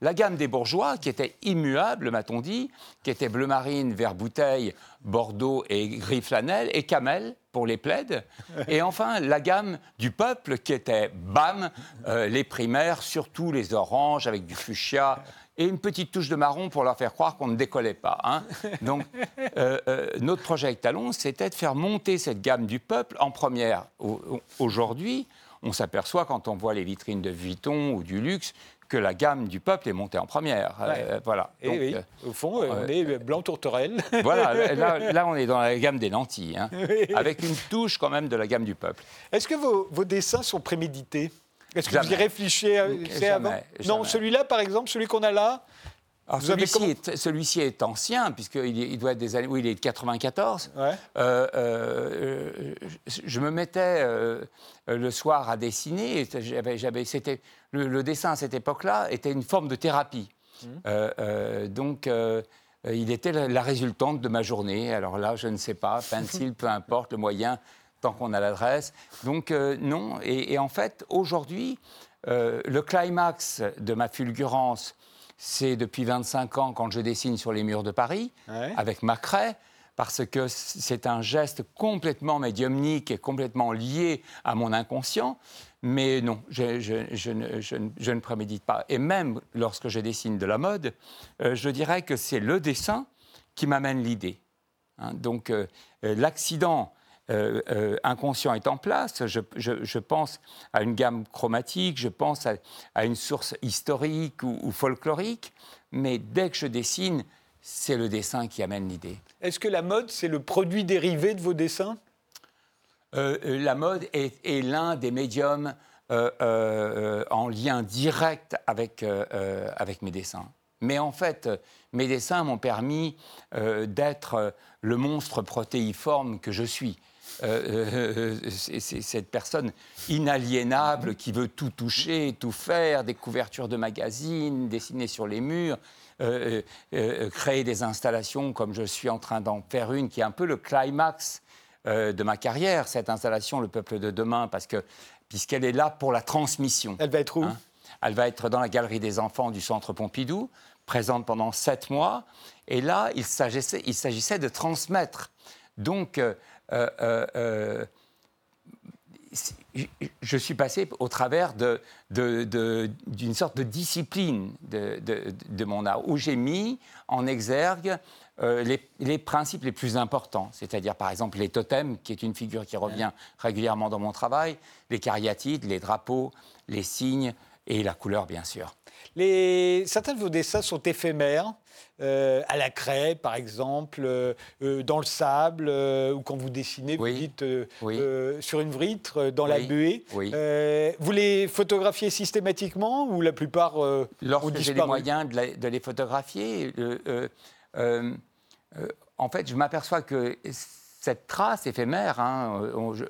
La gamme des bourgeois, qui était immuable, m'a-t-on dit, qui était bleu marine, vert bouteille, bordeaux et gris flanelle, et camel, pour les plaides. Et enfin, la gamme du peuple qui était, bam, euh, les primaires, surtout les oranges avec du fuchsia et une petite touche de marron pour leur faire croire qu'on ne décollait pas. Hein. Donc, euh, euh, notre projet avec Talon, c'était de faire monter cette gamme du peuple en première. Aujourd'hui, on s'aperçoit quand on voit les vitrines de Vuitton ou du luxe que la gamme du peuple est montée en première. Euh, voilà. Et oui, euh, au fond, on est blanc tourterelle. Voilà, là, on est dans la gamme des lentilles, hein, avec une touche quand même de la gamme du peuple. Est-ce que vos, vos, dessins sont prémédités? Est-ce que vous y réfléchissez avant Non, celui-là, par exemple, celui qu'on a là, celui-ci est, ancien, puisqu'il il doit être des années. Oui, il est de 94. Euh, euh, je me mettais euh, le soir à dessiner. J'avais, c'était, le, dessin à cette époque-là était une forme de thérapie. Mmh. donc. il était la, résultante de ma journée. Alors là, je ne sais pas, pencil, peu importe, le moyen, tant qu'on a l'adresse. Donc non, et, et, en fait, aujourd'hui, le climax de ma fulgurance, c'est depuis 25 ans quand je dessine sur les murs de Paris, avec Macrae, parce que c'est un geste complètement médiumnique et complètement lié à mon inconscient. Mais non, je, ne, prémédite pas. Et même lorsque je dessine de la mode, euh, je dirais que c'est le dessin qui m'amène l'idée. Hein. donc euh, euh, l'accident euh, euh, inconscient est en place. Je, pense à une gamme chromatique, je pense à, une source historique ou, folklorique, mais dès que je dessine, c'est le dessin qui amène l'idée. Est-ce que la mode, c'est le produit dérivé de vos dessins? Euh, La mode est, l'un des médiums en lien direct avec, avec mes dessins. Mais en fait, mes dessins m'ont permis d'être le monstre protéiforme que je suis. Euh, euh, c'est cette personne inaliénable qui veut tout toucher, tout faire, des couvertures de magazines, dessiner sur les murs, euh, créer des installations comme je suis en train d'en faire une, qui est un peu le climax de ma carrière, cette installation, Le Peuple de demain, parce que puisqu'elle est là pour la transmission. Elle va être où? Hein? Elle va être dans la galerie des enfants du Centre Pompidou, présente pendant sept mois. Et là, il s'agissait, de transmettre. Donc, euh, euh, euh, je suis passé au travers d'une sorte de discipline de, mon art, où j'ai mis en exergue les, principes les plus importants, c'est-à-dire par exemple les totems, qui est une figure qui revient régulièrement dans mon travail, les cariatides, les drapeaux, les signes et la couleur, bien sûr. Les... Certains de vos dessins sont éphémères. Euh, à la craie, par exemple, euh, euh, dans le sable, ou quand vous dessinez, vous dites sur une vitre, dans la buée. vous les photographiez systématiquement ou la plupart Lorsque j'ai les moyens de, les photographier, en fait, je m'aperçois que cette trace éphémère, hein, je,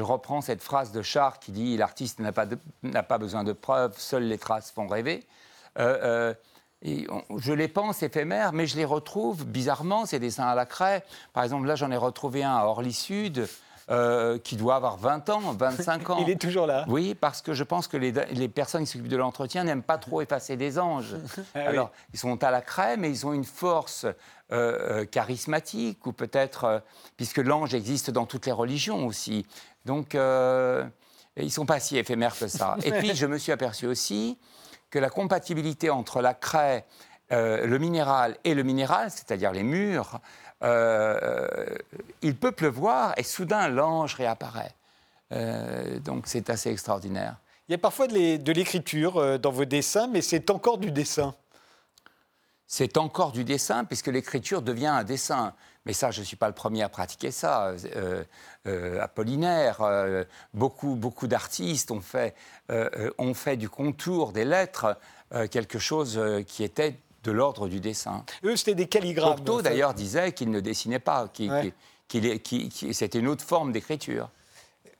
reprends cette phrase de Char qui dit L'artiste n'a pas, pas, besoin de preuves, seules les traces font rêver je les pense éphémères, mais je les retrouve bizarrement, ces dessins à la craie. Par exemple, là, j'en ai retrouvé un à Orly Sud, euh, qui doit avoir 20 ans, 25 ans. Il est toujours là. Oui, parce que je pense que les, les personnes qui s'occupent de l'entretien n'aiment pas trop effacer des anges. Ah Alors, ils sont à la crème et ils ont une force euh, euh, charismatique, ou peut-être, euh, puisque l'ange existe dans toutes les religions aussi. Donc, euh, ils ne sont pas si éphémères que ça. Et puis, je me suis aperçu aussi que la compatibilité entre la craie, euh, le minéral et le minéral, c'est-à-dire les murs, euh, il peut pleuvoir et soudain l'ange réapparaît. Donc c'est assez extraordinaire. Il y a parfois de l'é- de l'écriture dans vos dessins, mais c'est encore du dessin. C'est encore du dessin, puisque l'écriture devient un dessin. Mais ça, je ne suis pas le premier à pratiquer ça. Euh, euh, Apollinaire, euh, beaucoup, beaucoup d'artistes ont fait, ont fait du contour des lettres quelque chose qui était de l'ordre du dessin. Eux, c'était des calligraphes. Cocteau, d'ailleurs, disait qu'il ne dessinait pas, qu'il- Ouais. qu'il est- qu'il- qu'il- c'était une autre forme d'écriture.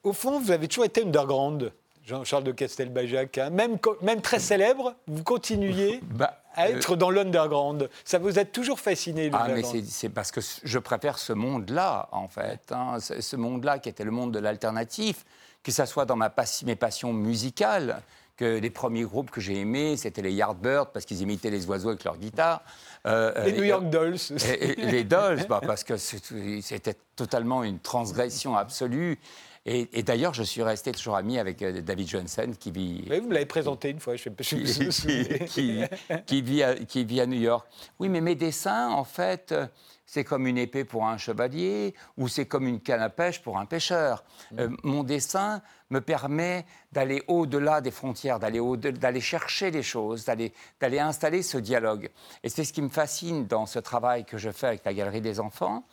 Au fond, vous avez toujours été underground, Jean-Charles de Castelbajac. hein. Même, même très célèbre, vous continuez Bah, à euh, être dans l'underground. Ça vous a toujours fasciné, Ah, mais c'est parce que je préfère ce monde-là, en fait. hein. Ce, monde-là qui était le monde de l'alternatif, que ce soit dans ma passi- mes passions musicales, que les premiers groupes que j'ai aimés, c'était les Yardbirds, parce qu'ils imitaient les oiseaux avec leur guitare. Euh, Les euh, New York Dolls. et- et les Dolls, bah, parce que c'était totalement une transgression absolue. Et, et d'ailleurs, je suis resté toujours ami avec euh, David Johnson, qui vit, Oui, vous me l'avez présenté une fois, je ne sais souvenez. qui, qui- vit à, qui vit à New York. Oui, mais mes dessins, en fait, euh, c'est comme une épée pour un chevalier ou c'est comme une canne à pêche pour un pêcheur. Euh, mon dessin me permet d'aller au-delà des frontières, d'aller chercher les choses, d'aller d'aller installer ce dialogue. Et c'est ce qui me fascine dans ce travail que je fais avec la Galerie des enfants,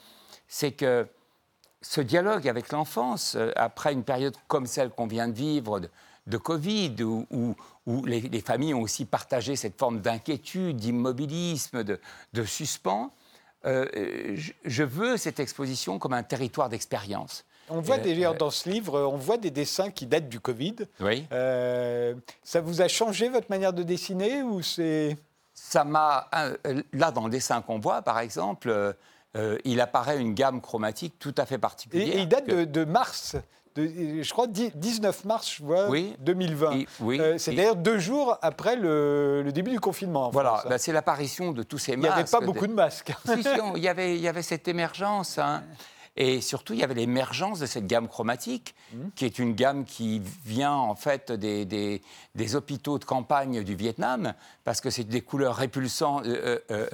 c'est que ce dialogue avec l'enfance, euh, après une période comme celle qu'on vient de vivre, de, de Covid, où, où- où les, les familles ont aussi partagé cette forme d'inquiétude, d'immobilisme, de, de suspens, euh, je, je veux cette exposition comme un territoire d'expérience. On voit d'ailleurs euh, dans ce livre, on voit des dessins qui datent du Covid. Oui. Euh, ça vous a changé votre manière de dessiner ou c'est Ça m'a. Là, dans le dessin qu'on voit, par exemple, euh, il apparaît une gamme chromatique tout à fait particulière. et il date que- de, de mars, de- je crois 10 19 mars, je vois, Oui. 2020. Et- oui. Euh, c'est d'ailleurs deux jours après le, le début du confinement. en Voilà, hein. bah, c'est l'apparition de tous ces il masques. n'y avait pas beaucoup de masques. Si, si, on- il, y avait, il y avait cette émergence. hein. Et surtout, il y avait l'émergence de cette gamme chromatique, qui est une gamme qui vient en fait des, des- des hôpitaux de campagne du Vietnam, parce que c'est des couleurs répulsantes euh, euh,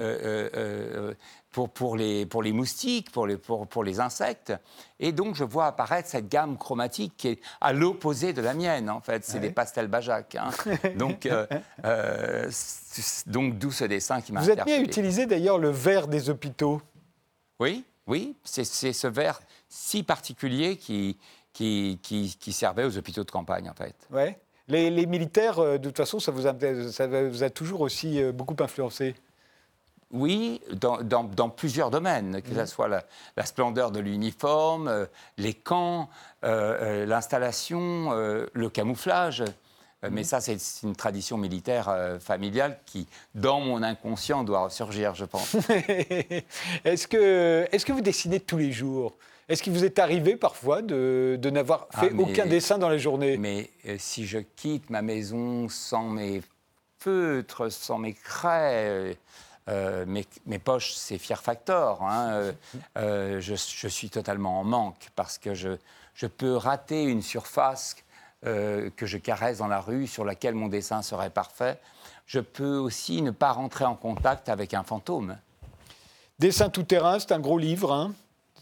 euh, pour, pour, les, pour les moustiques, pour les, pour, pour les insectes. Et donc, je vois apparaître cette gamme chromatique qui est à l'opposé de la mienne, en fait. C'est des pastels Bajac. hein. donc, donc, d'où ce dessin qui m'a Vous êtes interpellé. utiliser d'ailleurs le vert des hôpitaux? Oui, oui, c'est ce verre si particulier qui, qui, qui, qui servait aux hôpitaux de campagne, en fait. Ouais. Les, les militaires, euh, de toute façon, ça vous a, ça vous a toujours aussi euh, beaucoup influencé. Oui, dans, dans- dans plusieurs domaines, que ce soit la, la splendeur de l'uniforme, euh, les camps, euh, euh, l'installation, le camouflage. Euh, Mais ça, c'est une tradition militaire euh, familiale qui, dans mon inconscient, doit ressurgir, je pense. est-ce, que, est-ce que vous dessinez tous les jours? Est-ce qu'il vous est arrivé parfois de, de n'avoir Ah, fait mais- aucun dessin dans la journée? Mais euh, si je quitte ma maison sans mes feutres, sans mes craies, euh, mes, mes poches, c'est Fear Factor. hein, je, je suis totalement en manque parce que je, je peux rater une surface euh, que je caresse dans la rue, sur laquelle mon dessin serait parfait. Je peux aussi ne pas rentrer en contact avec un fantôme. Dessin tout-terrain, c'est un gros livre. hein.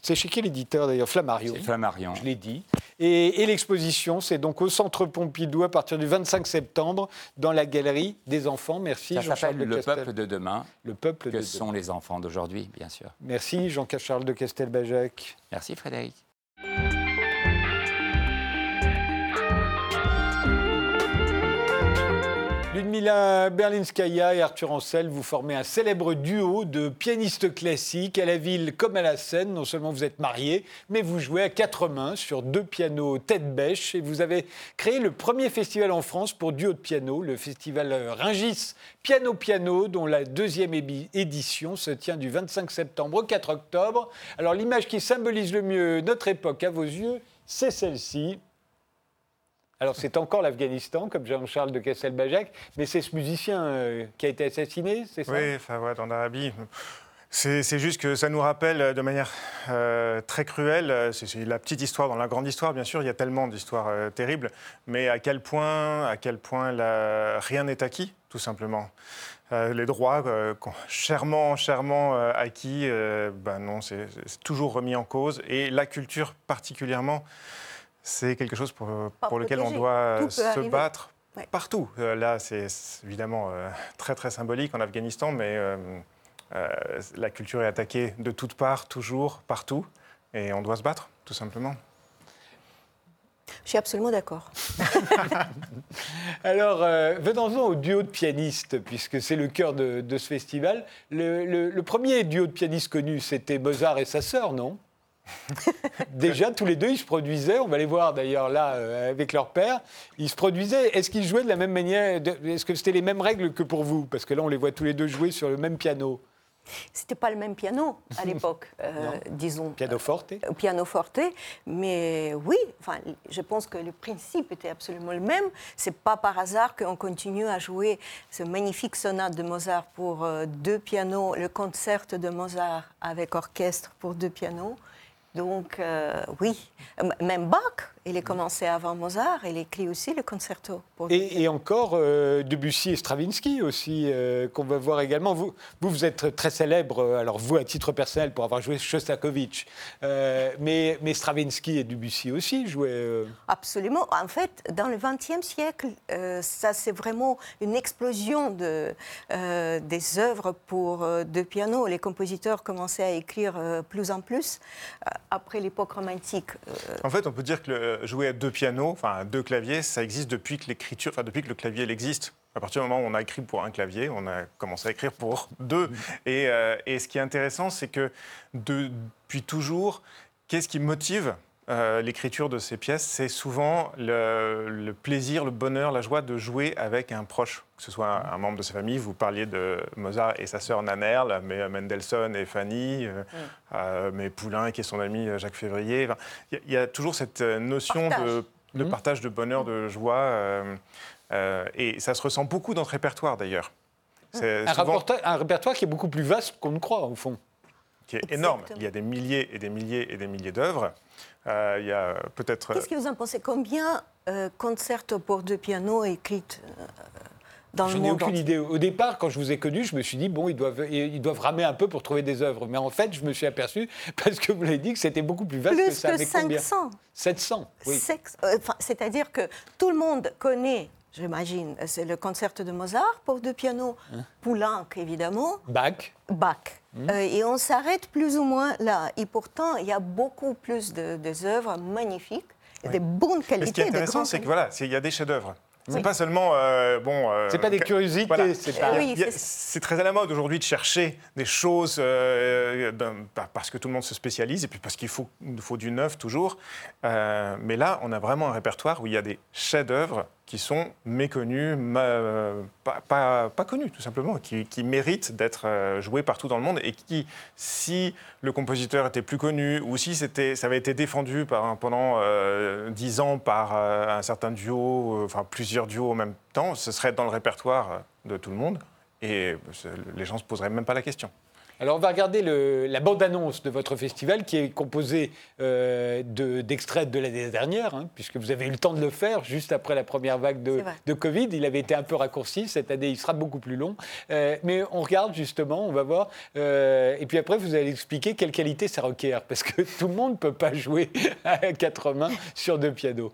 C'est chez quel éditeur d'ailleurs? Flammarion. C'est Flammarion. Je l'ai dit. Et, et l'exposition, c'est donc au Centre Pompidou à partir du 25 septembre dans la galerie des enfants. Merci Ça Jean-Charles s'appelle Le Castel. peuple de demain, Le peuple que de sont les enfants d'aujourd'hui, bien sûr. Merci Jean-Charles de Castelbajac. Merci Frédéric. Ludmila Berlinskaya et Arthur Ancel, vous formez un célèbre duo de pianistes classiques à la ville comme à la scène. Non seulement vous êtes mariés, mais vous jouez à quatre mains sur deux pianos tête bêche. Et vous avez créé le premier festival en France pour duo de piano, le festival Ringis Piano Piano, dont la deuxième édition se tient du 25 septembre au 4 octobre. Alors l'image qui symbolise le mieux notre époque à vos yeux, c'est celle-ci. Alors c'est encore l'Afghanistan, comme Jean-Charles de Kessel-Bajac, mais c'est ce musicien euh, qui a été assassiné, c'est ça? Oui, dans l'Arabie. C'est juste que ça nous rappelle de manière euh, très cruelle, c'est la petite histoire dans la grande histoire, bien sûr, il y a tellement d'histoires euh, terribles, mais à quel point, à quel point rien n'est acquis, tout simplement. les droits chèrement, chèrement acquis, ben non, c'est toujours remis en cause, et la culture particulièrement c'est quelque chose pour, pour lequel on doit se battre partout. Euh, là, c'est évidemment euh, très très symbolique en Afghanistan, mais euh, la culture est attaquée de toutes parts, toujours, partout, et on doit se battre, tout simplement. Je suis absolument d'accord. Alors, venons-en au duo de pianistes, puisque c'est le cœur de, ce festival. Le, le, premier duo de pianistes connu, c'était Mozart et sa sœur, non? Déjà, tous les deux, ils se produisaient. On va les voir d'ailleurs là euh, avec leur père. Ils se produisaient. Est-ce qu'ils jouaient de la même manière Est-ce que c'était les mêmes règles que pour vous? Parce que là, on les voit tous les deux jouer sur le même piano. C'était pas le même piano à l'époque, euh, disons. Piano forte. Euh, piano forte, mais oui. Enfin, je pense que le principe était absolument le même. C'est pas par hasard qu'on continue à jouer ce magnifique sonate de Mozart pour deux pianos, le concert de Mozart avec orchestre pour deux pianos. Donc, euh, oui, même Bach, il est commencé avant Mozart, il écrit aussi le concerto. et, encore euh, Debussy et Stravinsky aussi, euh, qu'on va voir également. Vous, vous, vous, êtes très célèbre, alors vous à titre personnel, pour avoir joué Shostakovich, mais, mais, Stravinsky et Debussy aussi jouaient. Absolument. En fait, dans le XXe siècle, ça c'est vraiment une explosion de, des œuvres pour deux pianos. Les compositeurs commençaient à écrire plus en plus après l'époque romantique. Euh, en fait, on peut dire que le, jouer à deux pianos, enfin à deux claviers, ça existe depuis que l'écriture, enfin depuis que le clavier existe. À partir du moment où on a écrit pour un clavier, on a commencé à écrire pour deux. Et, euh, et ce qui est intéressant, c'est que depuis toujours, qu'est-ce qui motive euh, l'écriture de ces pièces, c'est souvent le, plaisir, le bonheur, la joie de jouer avec un proche, que ce soit un, membre de sa famille. Vous parliez de Mozart et sa sœur Nannerl, mais euh, Mendelssohn et Fanny, euh, mm. mais Poulain qui est son ami Jacques Février. Il y, a toujours cette notion de, mm. partage de bonheur, de joie, et ça se ressent beaucoup dans ce répertoire d'ailleurs. Un, un répertoire qui est beaucoup plus vaste qu'on ne croit, au fond qui est énorme. Il y a des milliers et des milliers et des milliers d'œuvres. Euh, il y a peut-être. Qu'est-ce que vous en pensez? Combien euh, concertos pour deux pianos écrites euh, dans je le monde Je n'ai aucune idée. Au départ, quand je vous ai connu, je me suis dit, bon, ils doivent, ils doivent ramer un peu pour trouver des œuvres. Mais en fait, je me suis aperçu, parce que vous l'avez dit, que c'était beaucoup plus vaste plus que ça. Plus que 500. 700, oui. C'est-à-dire que tout le monde connaît j'imagine. C'est le concert de Mozart pour deux pianos, hein? Poulenc évidemment. Bach. Bach. Hmm. Euh, et on s'arrête plus ou moins là. Et pourtant, il y a beaucoup plus de, œuvres magnifiques, et de bonnes qualités. ce qui est intéressant, c'est que voilà, il y a des chefs-d'œuvre. C'est pas seulement euh, bon. Euh, c'est pas des curiosités. C'est très à la mode aujourd'hui de chercher des choses euh, parce que tout le monde se spécialise et puis parce qu'il faut, faut du neuf toujours. mais là, on a vraiment un répertoire où il y a des chefs-d'œuvre qui sont méconnus, pas, pas, connus tout simplement, qui, méritent d'être euh, joués partout dans le monde et qui, si le compositeur était plus connu ou si ça avait été défendu pendant euh, dix ans par euh, un certain duo, enfin plusieurs duos en même temps, ce serait dans le répertoire de tout le monde et les gens ne se poseraient même pas la question. Alors on va regarder la bande-annonce de votre festival qui est composée euh, d'extraits de, l'année dernière, hein, puisque vous avez eu le temps de le faire juste après la première vague de, Covid. Il avait été un peu raccourci, cette année il sera beaucoup plus long. Euh, mais on regarde justement, on va voir. Euh, et puis après vous allez expliquer quelle qualité ça requiert, parce que tout le monde ne peut pas jouer à quatre mains sur deux pianos.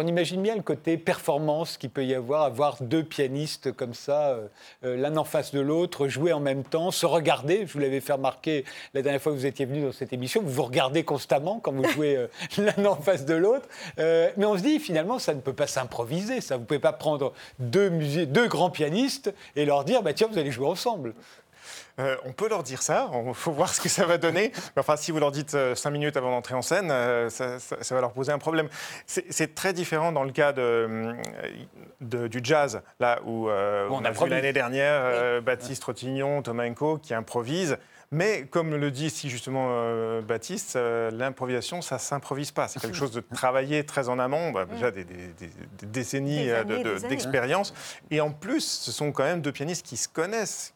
On imagine bien le côté performance qu'il peut y avoir, avoir deux pianistes comme ça, euh, euh, l'un en face de l'autre, jouer en même temps, se regarder. Je vous l'avais fait remarquer la dernière fois que vous étiez venu dans cette émission, vous vous regardez constamment quand vous jouez euh, l'un en face de l'autre. mais on se dit finalement ça ne peut pas s'improviser, ça. Vous ne pouvez pas prendre deux, deux grands pianistes et leur dire bah, tiens vous allez jouer ensemble. Euh, on peut leur dire ça, il faut voir ce que ça va donner. Mais enfin, si vous leur dites euh, cinq minutes avant d'entrer en scène, euh, ça, va leur poser un problème. C'est très différent dans le cas de, du jazz, là où on, a, vu l'année dernière Baptiste Rotignon, Thomas Enco qui improvisent. Mais comme le dit ici justement euh, Baptiste, euh, l'improvisation, ça ne s'improvise pas. C'est quelque chose de travailler très en amont, bah, déjà des, décennies euh, d'expérience. Et en plus, ce sont quand même deux pianistes qui se connaissent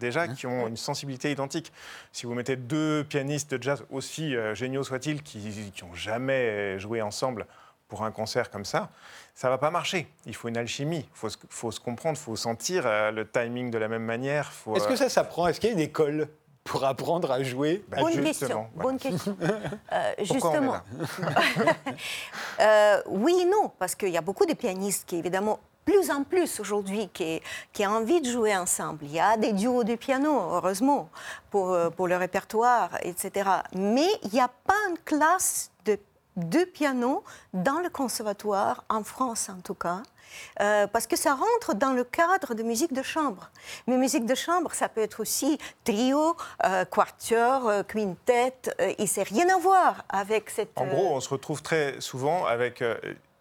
déjà, qui ont une sensibilité identique. Si vous mettez deux pianistes de jazz, aussi géniaux soient-ils, qui n'ont jamais joué ensemble pour un concert comme ça, ça va pas marcher. Il faut une alchimie, il faut, faut, se comprendre, il faut sentir le timing de la même manière. Est-ce que ça s'apprend? Est-ce qu'il y a une école? Pour apprendre à jouer bah, Bonne question. Bonne question. Euh, justement. euh, oui et non, parce qu'il y a beaucoup de pianistes qui, évidemment, plus en plus aujourd'hui, qui, qui ont envie de jouer ensemble. Il y a des duos de piano, heureusement, pour, euh, pour le répertoire, etc. Mais il n'y a pas une classe de, de piano dans le conservatoire, en France en tout cas. Euh, parce que ça rentre dans le cadre de musique de chambre. Mais musique de chambre, ça peut être aussi trio, euh, quatuor, euh, quintet, et c'est rien à voir avec cette... En gros, on se retrouve très souvent avec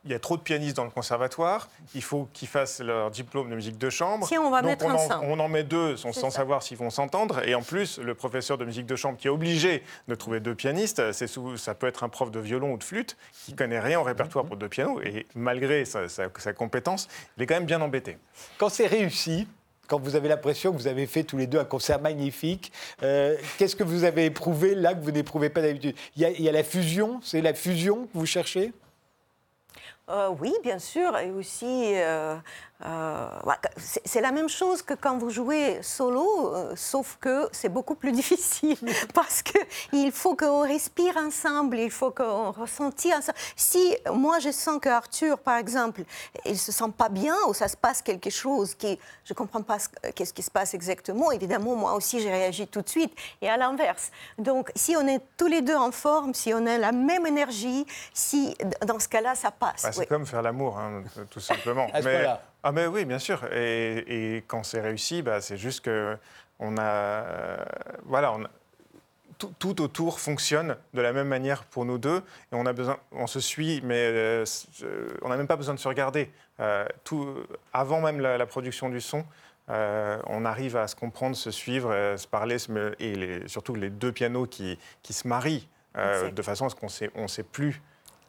il y a trop de pianistes dans le conservatoire, il faut qu'ils fassent leur diplôme de musique de chambre. Si on va mettre on en, ensemble. on en met deux sans, savoir s'ils vont s'entendre. Et en plus, le professeur de musique de chambre qui est obligé de trouver deux pianistes, ça peut être un prof de violon ou de flûte qui connaît rien au répertoire pour deux pianos. Et malgré sa, compétence, il est quand même bien embêté. Quand c'est réussi, quand vous avez l'impression que vous avez fait tous les deux un concert magnifique, euh, qu'est-ce que vous avez éprouvé là que vous n'éprouvez pas d'habitude? Il, il, y a la fusion, c'est la fusion que vous cherchez? Euh, oui, bien sûr, et aussi euh, c'est la même chose que quand vous jouez solo, euh, sauf que c'est beaucoup plus difficile parce qu'il faut qu'on respire ensemble, il faut qu'on ressentit ensemble. Si moi je sens que Arthur, par exemple, il se sent pas bien ou ça se passe quelque chose qui je comprends pas qu'est-ce qui se passe exactement, évidemment moi aussi j'ai réagi tout de suite et à l'inverse. Donc si on est tous les deux en forme, si on a la même énergie, si dans ce cas-là ça passe. Bah, c'est comme faire l'amour, hein, tout simplement. Mais, ah ben oui, bien sûr. Et, quand c'est réussi, bah, c'est juste que on a, euh, voilà, on tout, autour fonctionne de la même manière pour nous deux et on a besoin, on se suit, mais euh, on n'a même pas besoin de se regarder. Euh, tout, avant même la, production du son, on arrive à se comprendre, se suivre, se parler, et surtout les deux pianos qui, qui se marient de façon à ce qu'on sait, on sait plus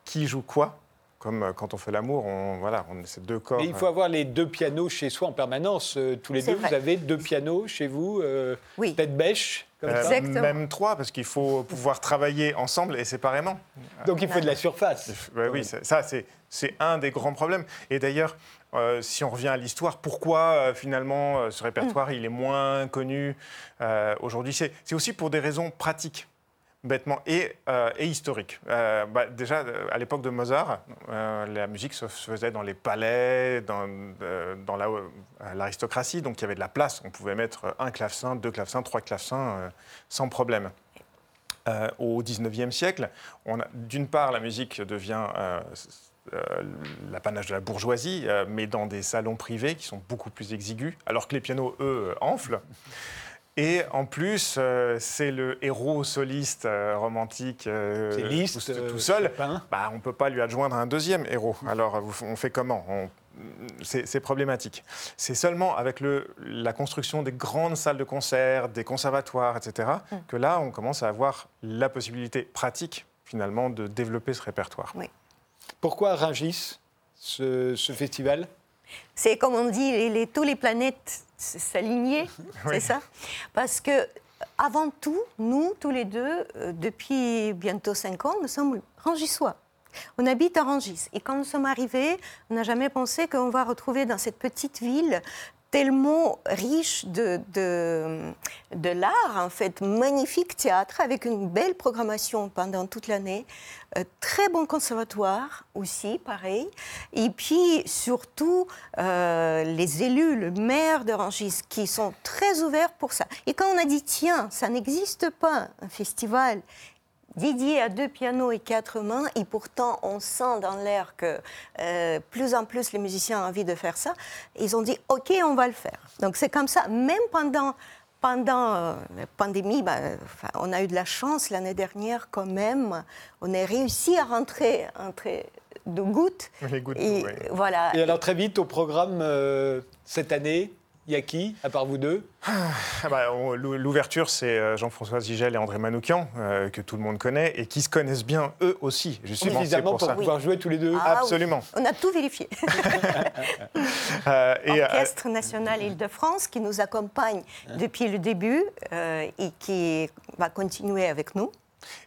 qui joue quoi comme euh, quand on fait l'amour, on, voilà, on ces deux corps. il faut euh. avoir les deux pianos chez soi en permanence. Euh, tous les deux, vous avez deux pianos chez vous Oui. Peut-être bêche comme ça. Même trois, parce qu'il faut pouvoir travailler ensemble et séparément. Donc il faut de la surface. oui, ça, c'est un des grands problèmes. Et d'ailleurs, si on revient à l'histoire, pourquoi finalement ce répertoire il est moins connu aujourd'hui? C'est aussi pour des raisons pratiques bêtement, et, euh, historique. Euh, bah, déjà, à l'époque de Mozart, euh, la musique se faisait dans les palais, dans l'aristocratie, donc il y avait de la place. On pouvait mettre un clavecin, deux clavecins, trois clavecins sans problème. au XIXe siècle, d'une part, la musique devient l'apanage de la bourgeoisie, mais dans des salons privés qui sont beaucoup plus exigus, alors que les pianos, eux, enflent. Et en plus, euh, c'est le héros soliste euh, romantique euh, tout, seul. Bah, on ne peut pas lui adjoindre un deuxième héros. Alors, on fait comment c'est problématique. C'est seulement avec le, la construction des grandes salles de concert, des conservatoires, etc., mm. que là, on commence à avoir la possibilité pratique, finalement, de développer ce répertoire. Oui. Pourquoi Rungis, ce, festival? C'est comme on dit, les, tous les planètes s'aligner, c'est ça? Parce que avant tout, nous, tous les deux, euh, depuis bientôt cinq ans, nous sommes rangissois. On habite à Rangis. Et quand nous sommes arrivés, on n'a jamais pensé qu'on va retrouver dans cette petite ville tellement riche de, de, de l'art, en fait, magnifique théâtre avec une belle programmation pendant toute l'année, euh, très bon conservatoire aussi, pareil, et puis surtout euh, les élus, le maire de Rangis, qui sont très ouverts pour ça. Et quand on a dit, tiens, ça n'existe pas, un festival Didier a deux pianos et quatre mains, et pourtant on sent dans l'air que euh, plus en plus les musiciens ont envie de faire ça. Ils ont dit OK, on va le faire. Donc c'est comme ça, même pendant pendant euh, la pandémie, bah, on a eu de la chance l'année dernière quand même. On a réussi à rentrer, rentrer de gouttes. Les gouttes, et, oui. voilà. Et alors très vite au programme euh, cette année, il y a qui, à part vous deux? Ah bah, L'ouverture, c'est euh, Jean-François Zigel et André Manoukian, euh, que tout le monde connaît et qui se connaissent bien eux aussi. Justement, c'est Suffisamment pour pour ça. pouvoir jouer tous les deux Ah oui. Absolument. On a tout vérifié. Euh, et, euh, Orchestre national Île-de-France qui nous accompagne depuis le début euh, et qui va continuer avec nous.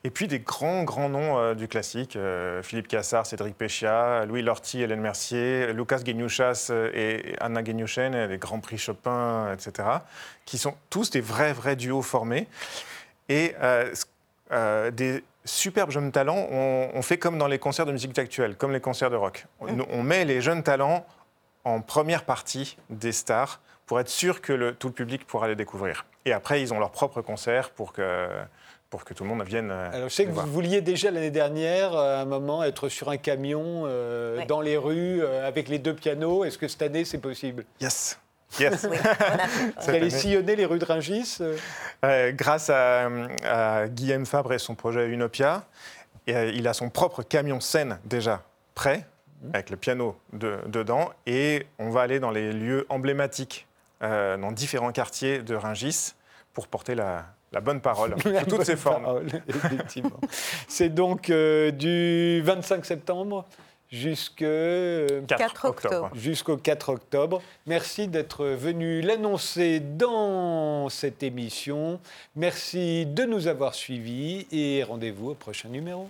Et puis des grands, grands noms euh, du classique, euh, Philippe Cassard, Cédric Péchia, Louis Lorty, Hélène Mercier, Lucas Guignouchas euh, et Anna Guignouchen, les grands prix Chopin, etc., qui sont tous des vrais, vrais duos formés. Et euh, des superbes jeunes talents, on, on fait comme dans les concerts de musique actuelle, comme les concerts de rock. On, on met les jeunes talents en première partie des stars pour être sûr que le- tout le public pourra les découvrir. Et après, ils ont leur propre concert pour que, pour que tout le monde vienne. euh, Alors, je sais que voir. vous vouliez déjà l'année dernière, à un moment, être sur un camion euh, Ouais. dans les rues euh, avec les deux pianos. Est-ce que cette année, c'est possible? Yes. Yes. Oui. Vous allez sillonner les rues de Rungis euh, Euh, grâce à, à Guillaume Fabre et son projet Unopia, et, euh, il a son propre camion scène déjà prêt, avec le piano de- dedans, et on va aller dans les lieux emblématiques, euh, dans différents quartiers de Rungis, pour porter la, la bonne parole sous toutes ses bonne formes. parole, effectivement. c'est donc euh, du 25 septembre jusque, euh, 4 octobre. jusqu'au 4 octobre. Merci d'être venu l'annoncer dans cette émission. Merci de nous avoir suivis et rendez-vous au prochain numéro.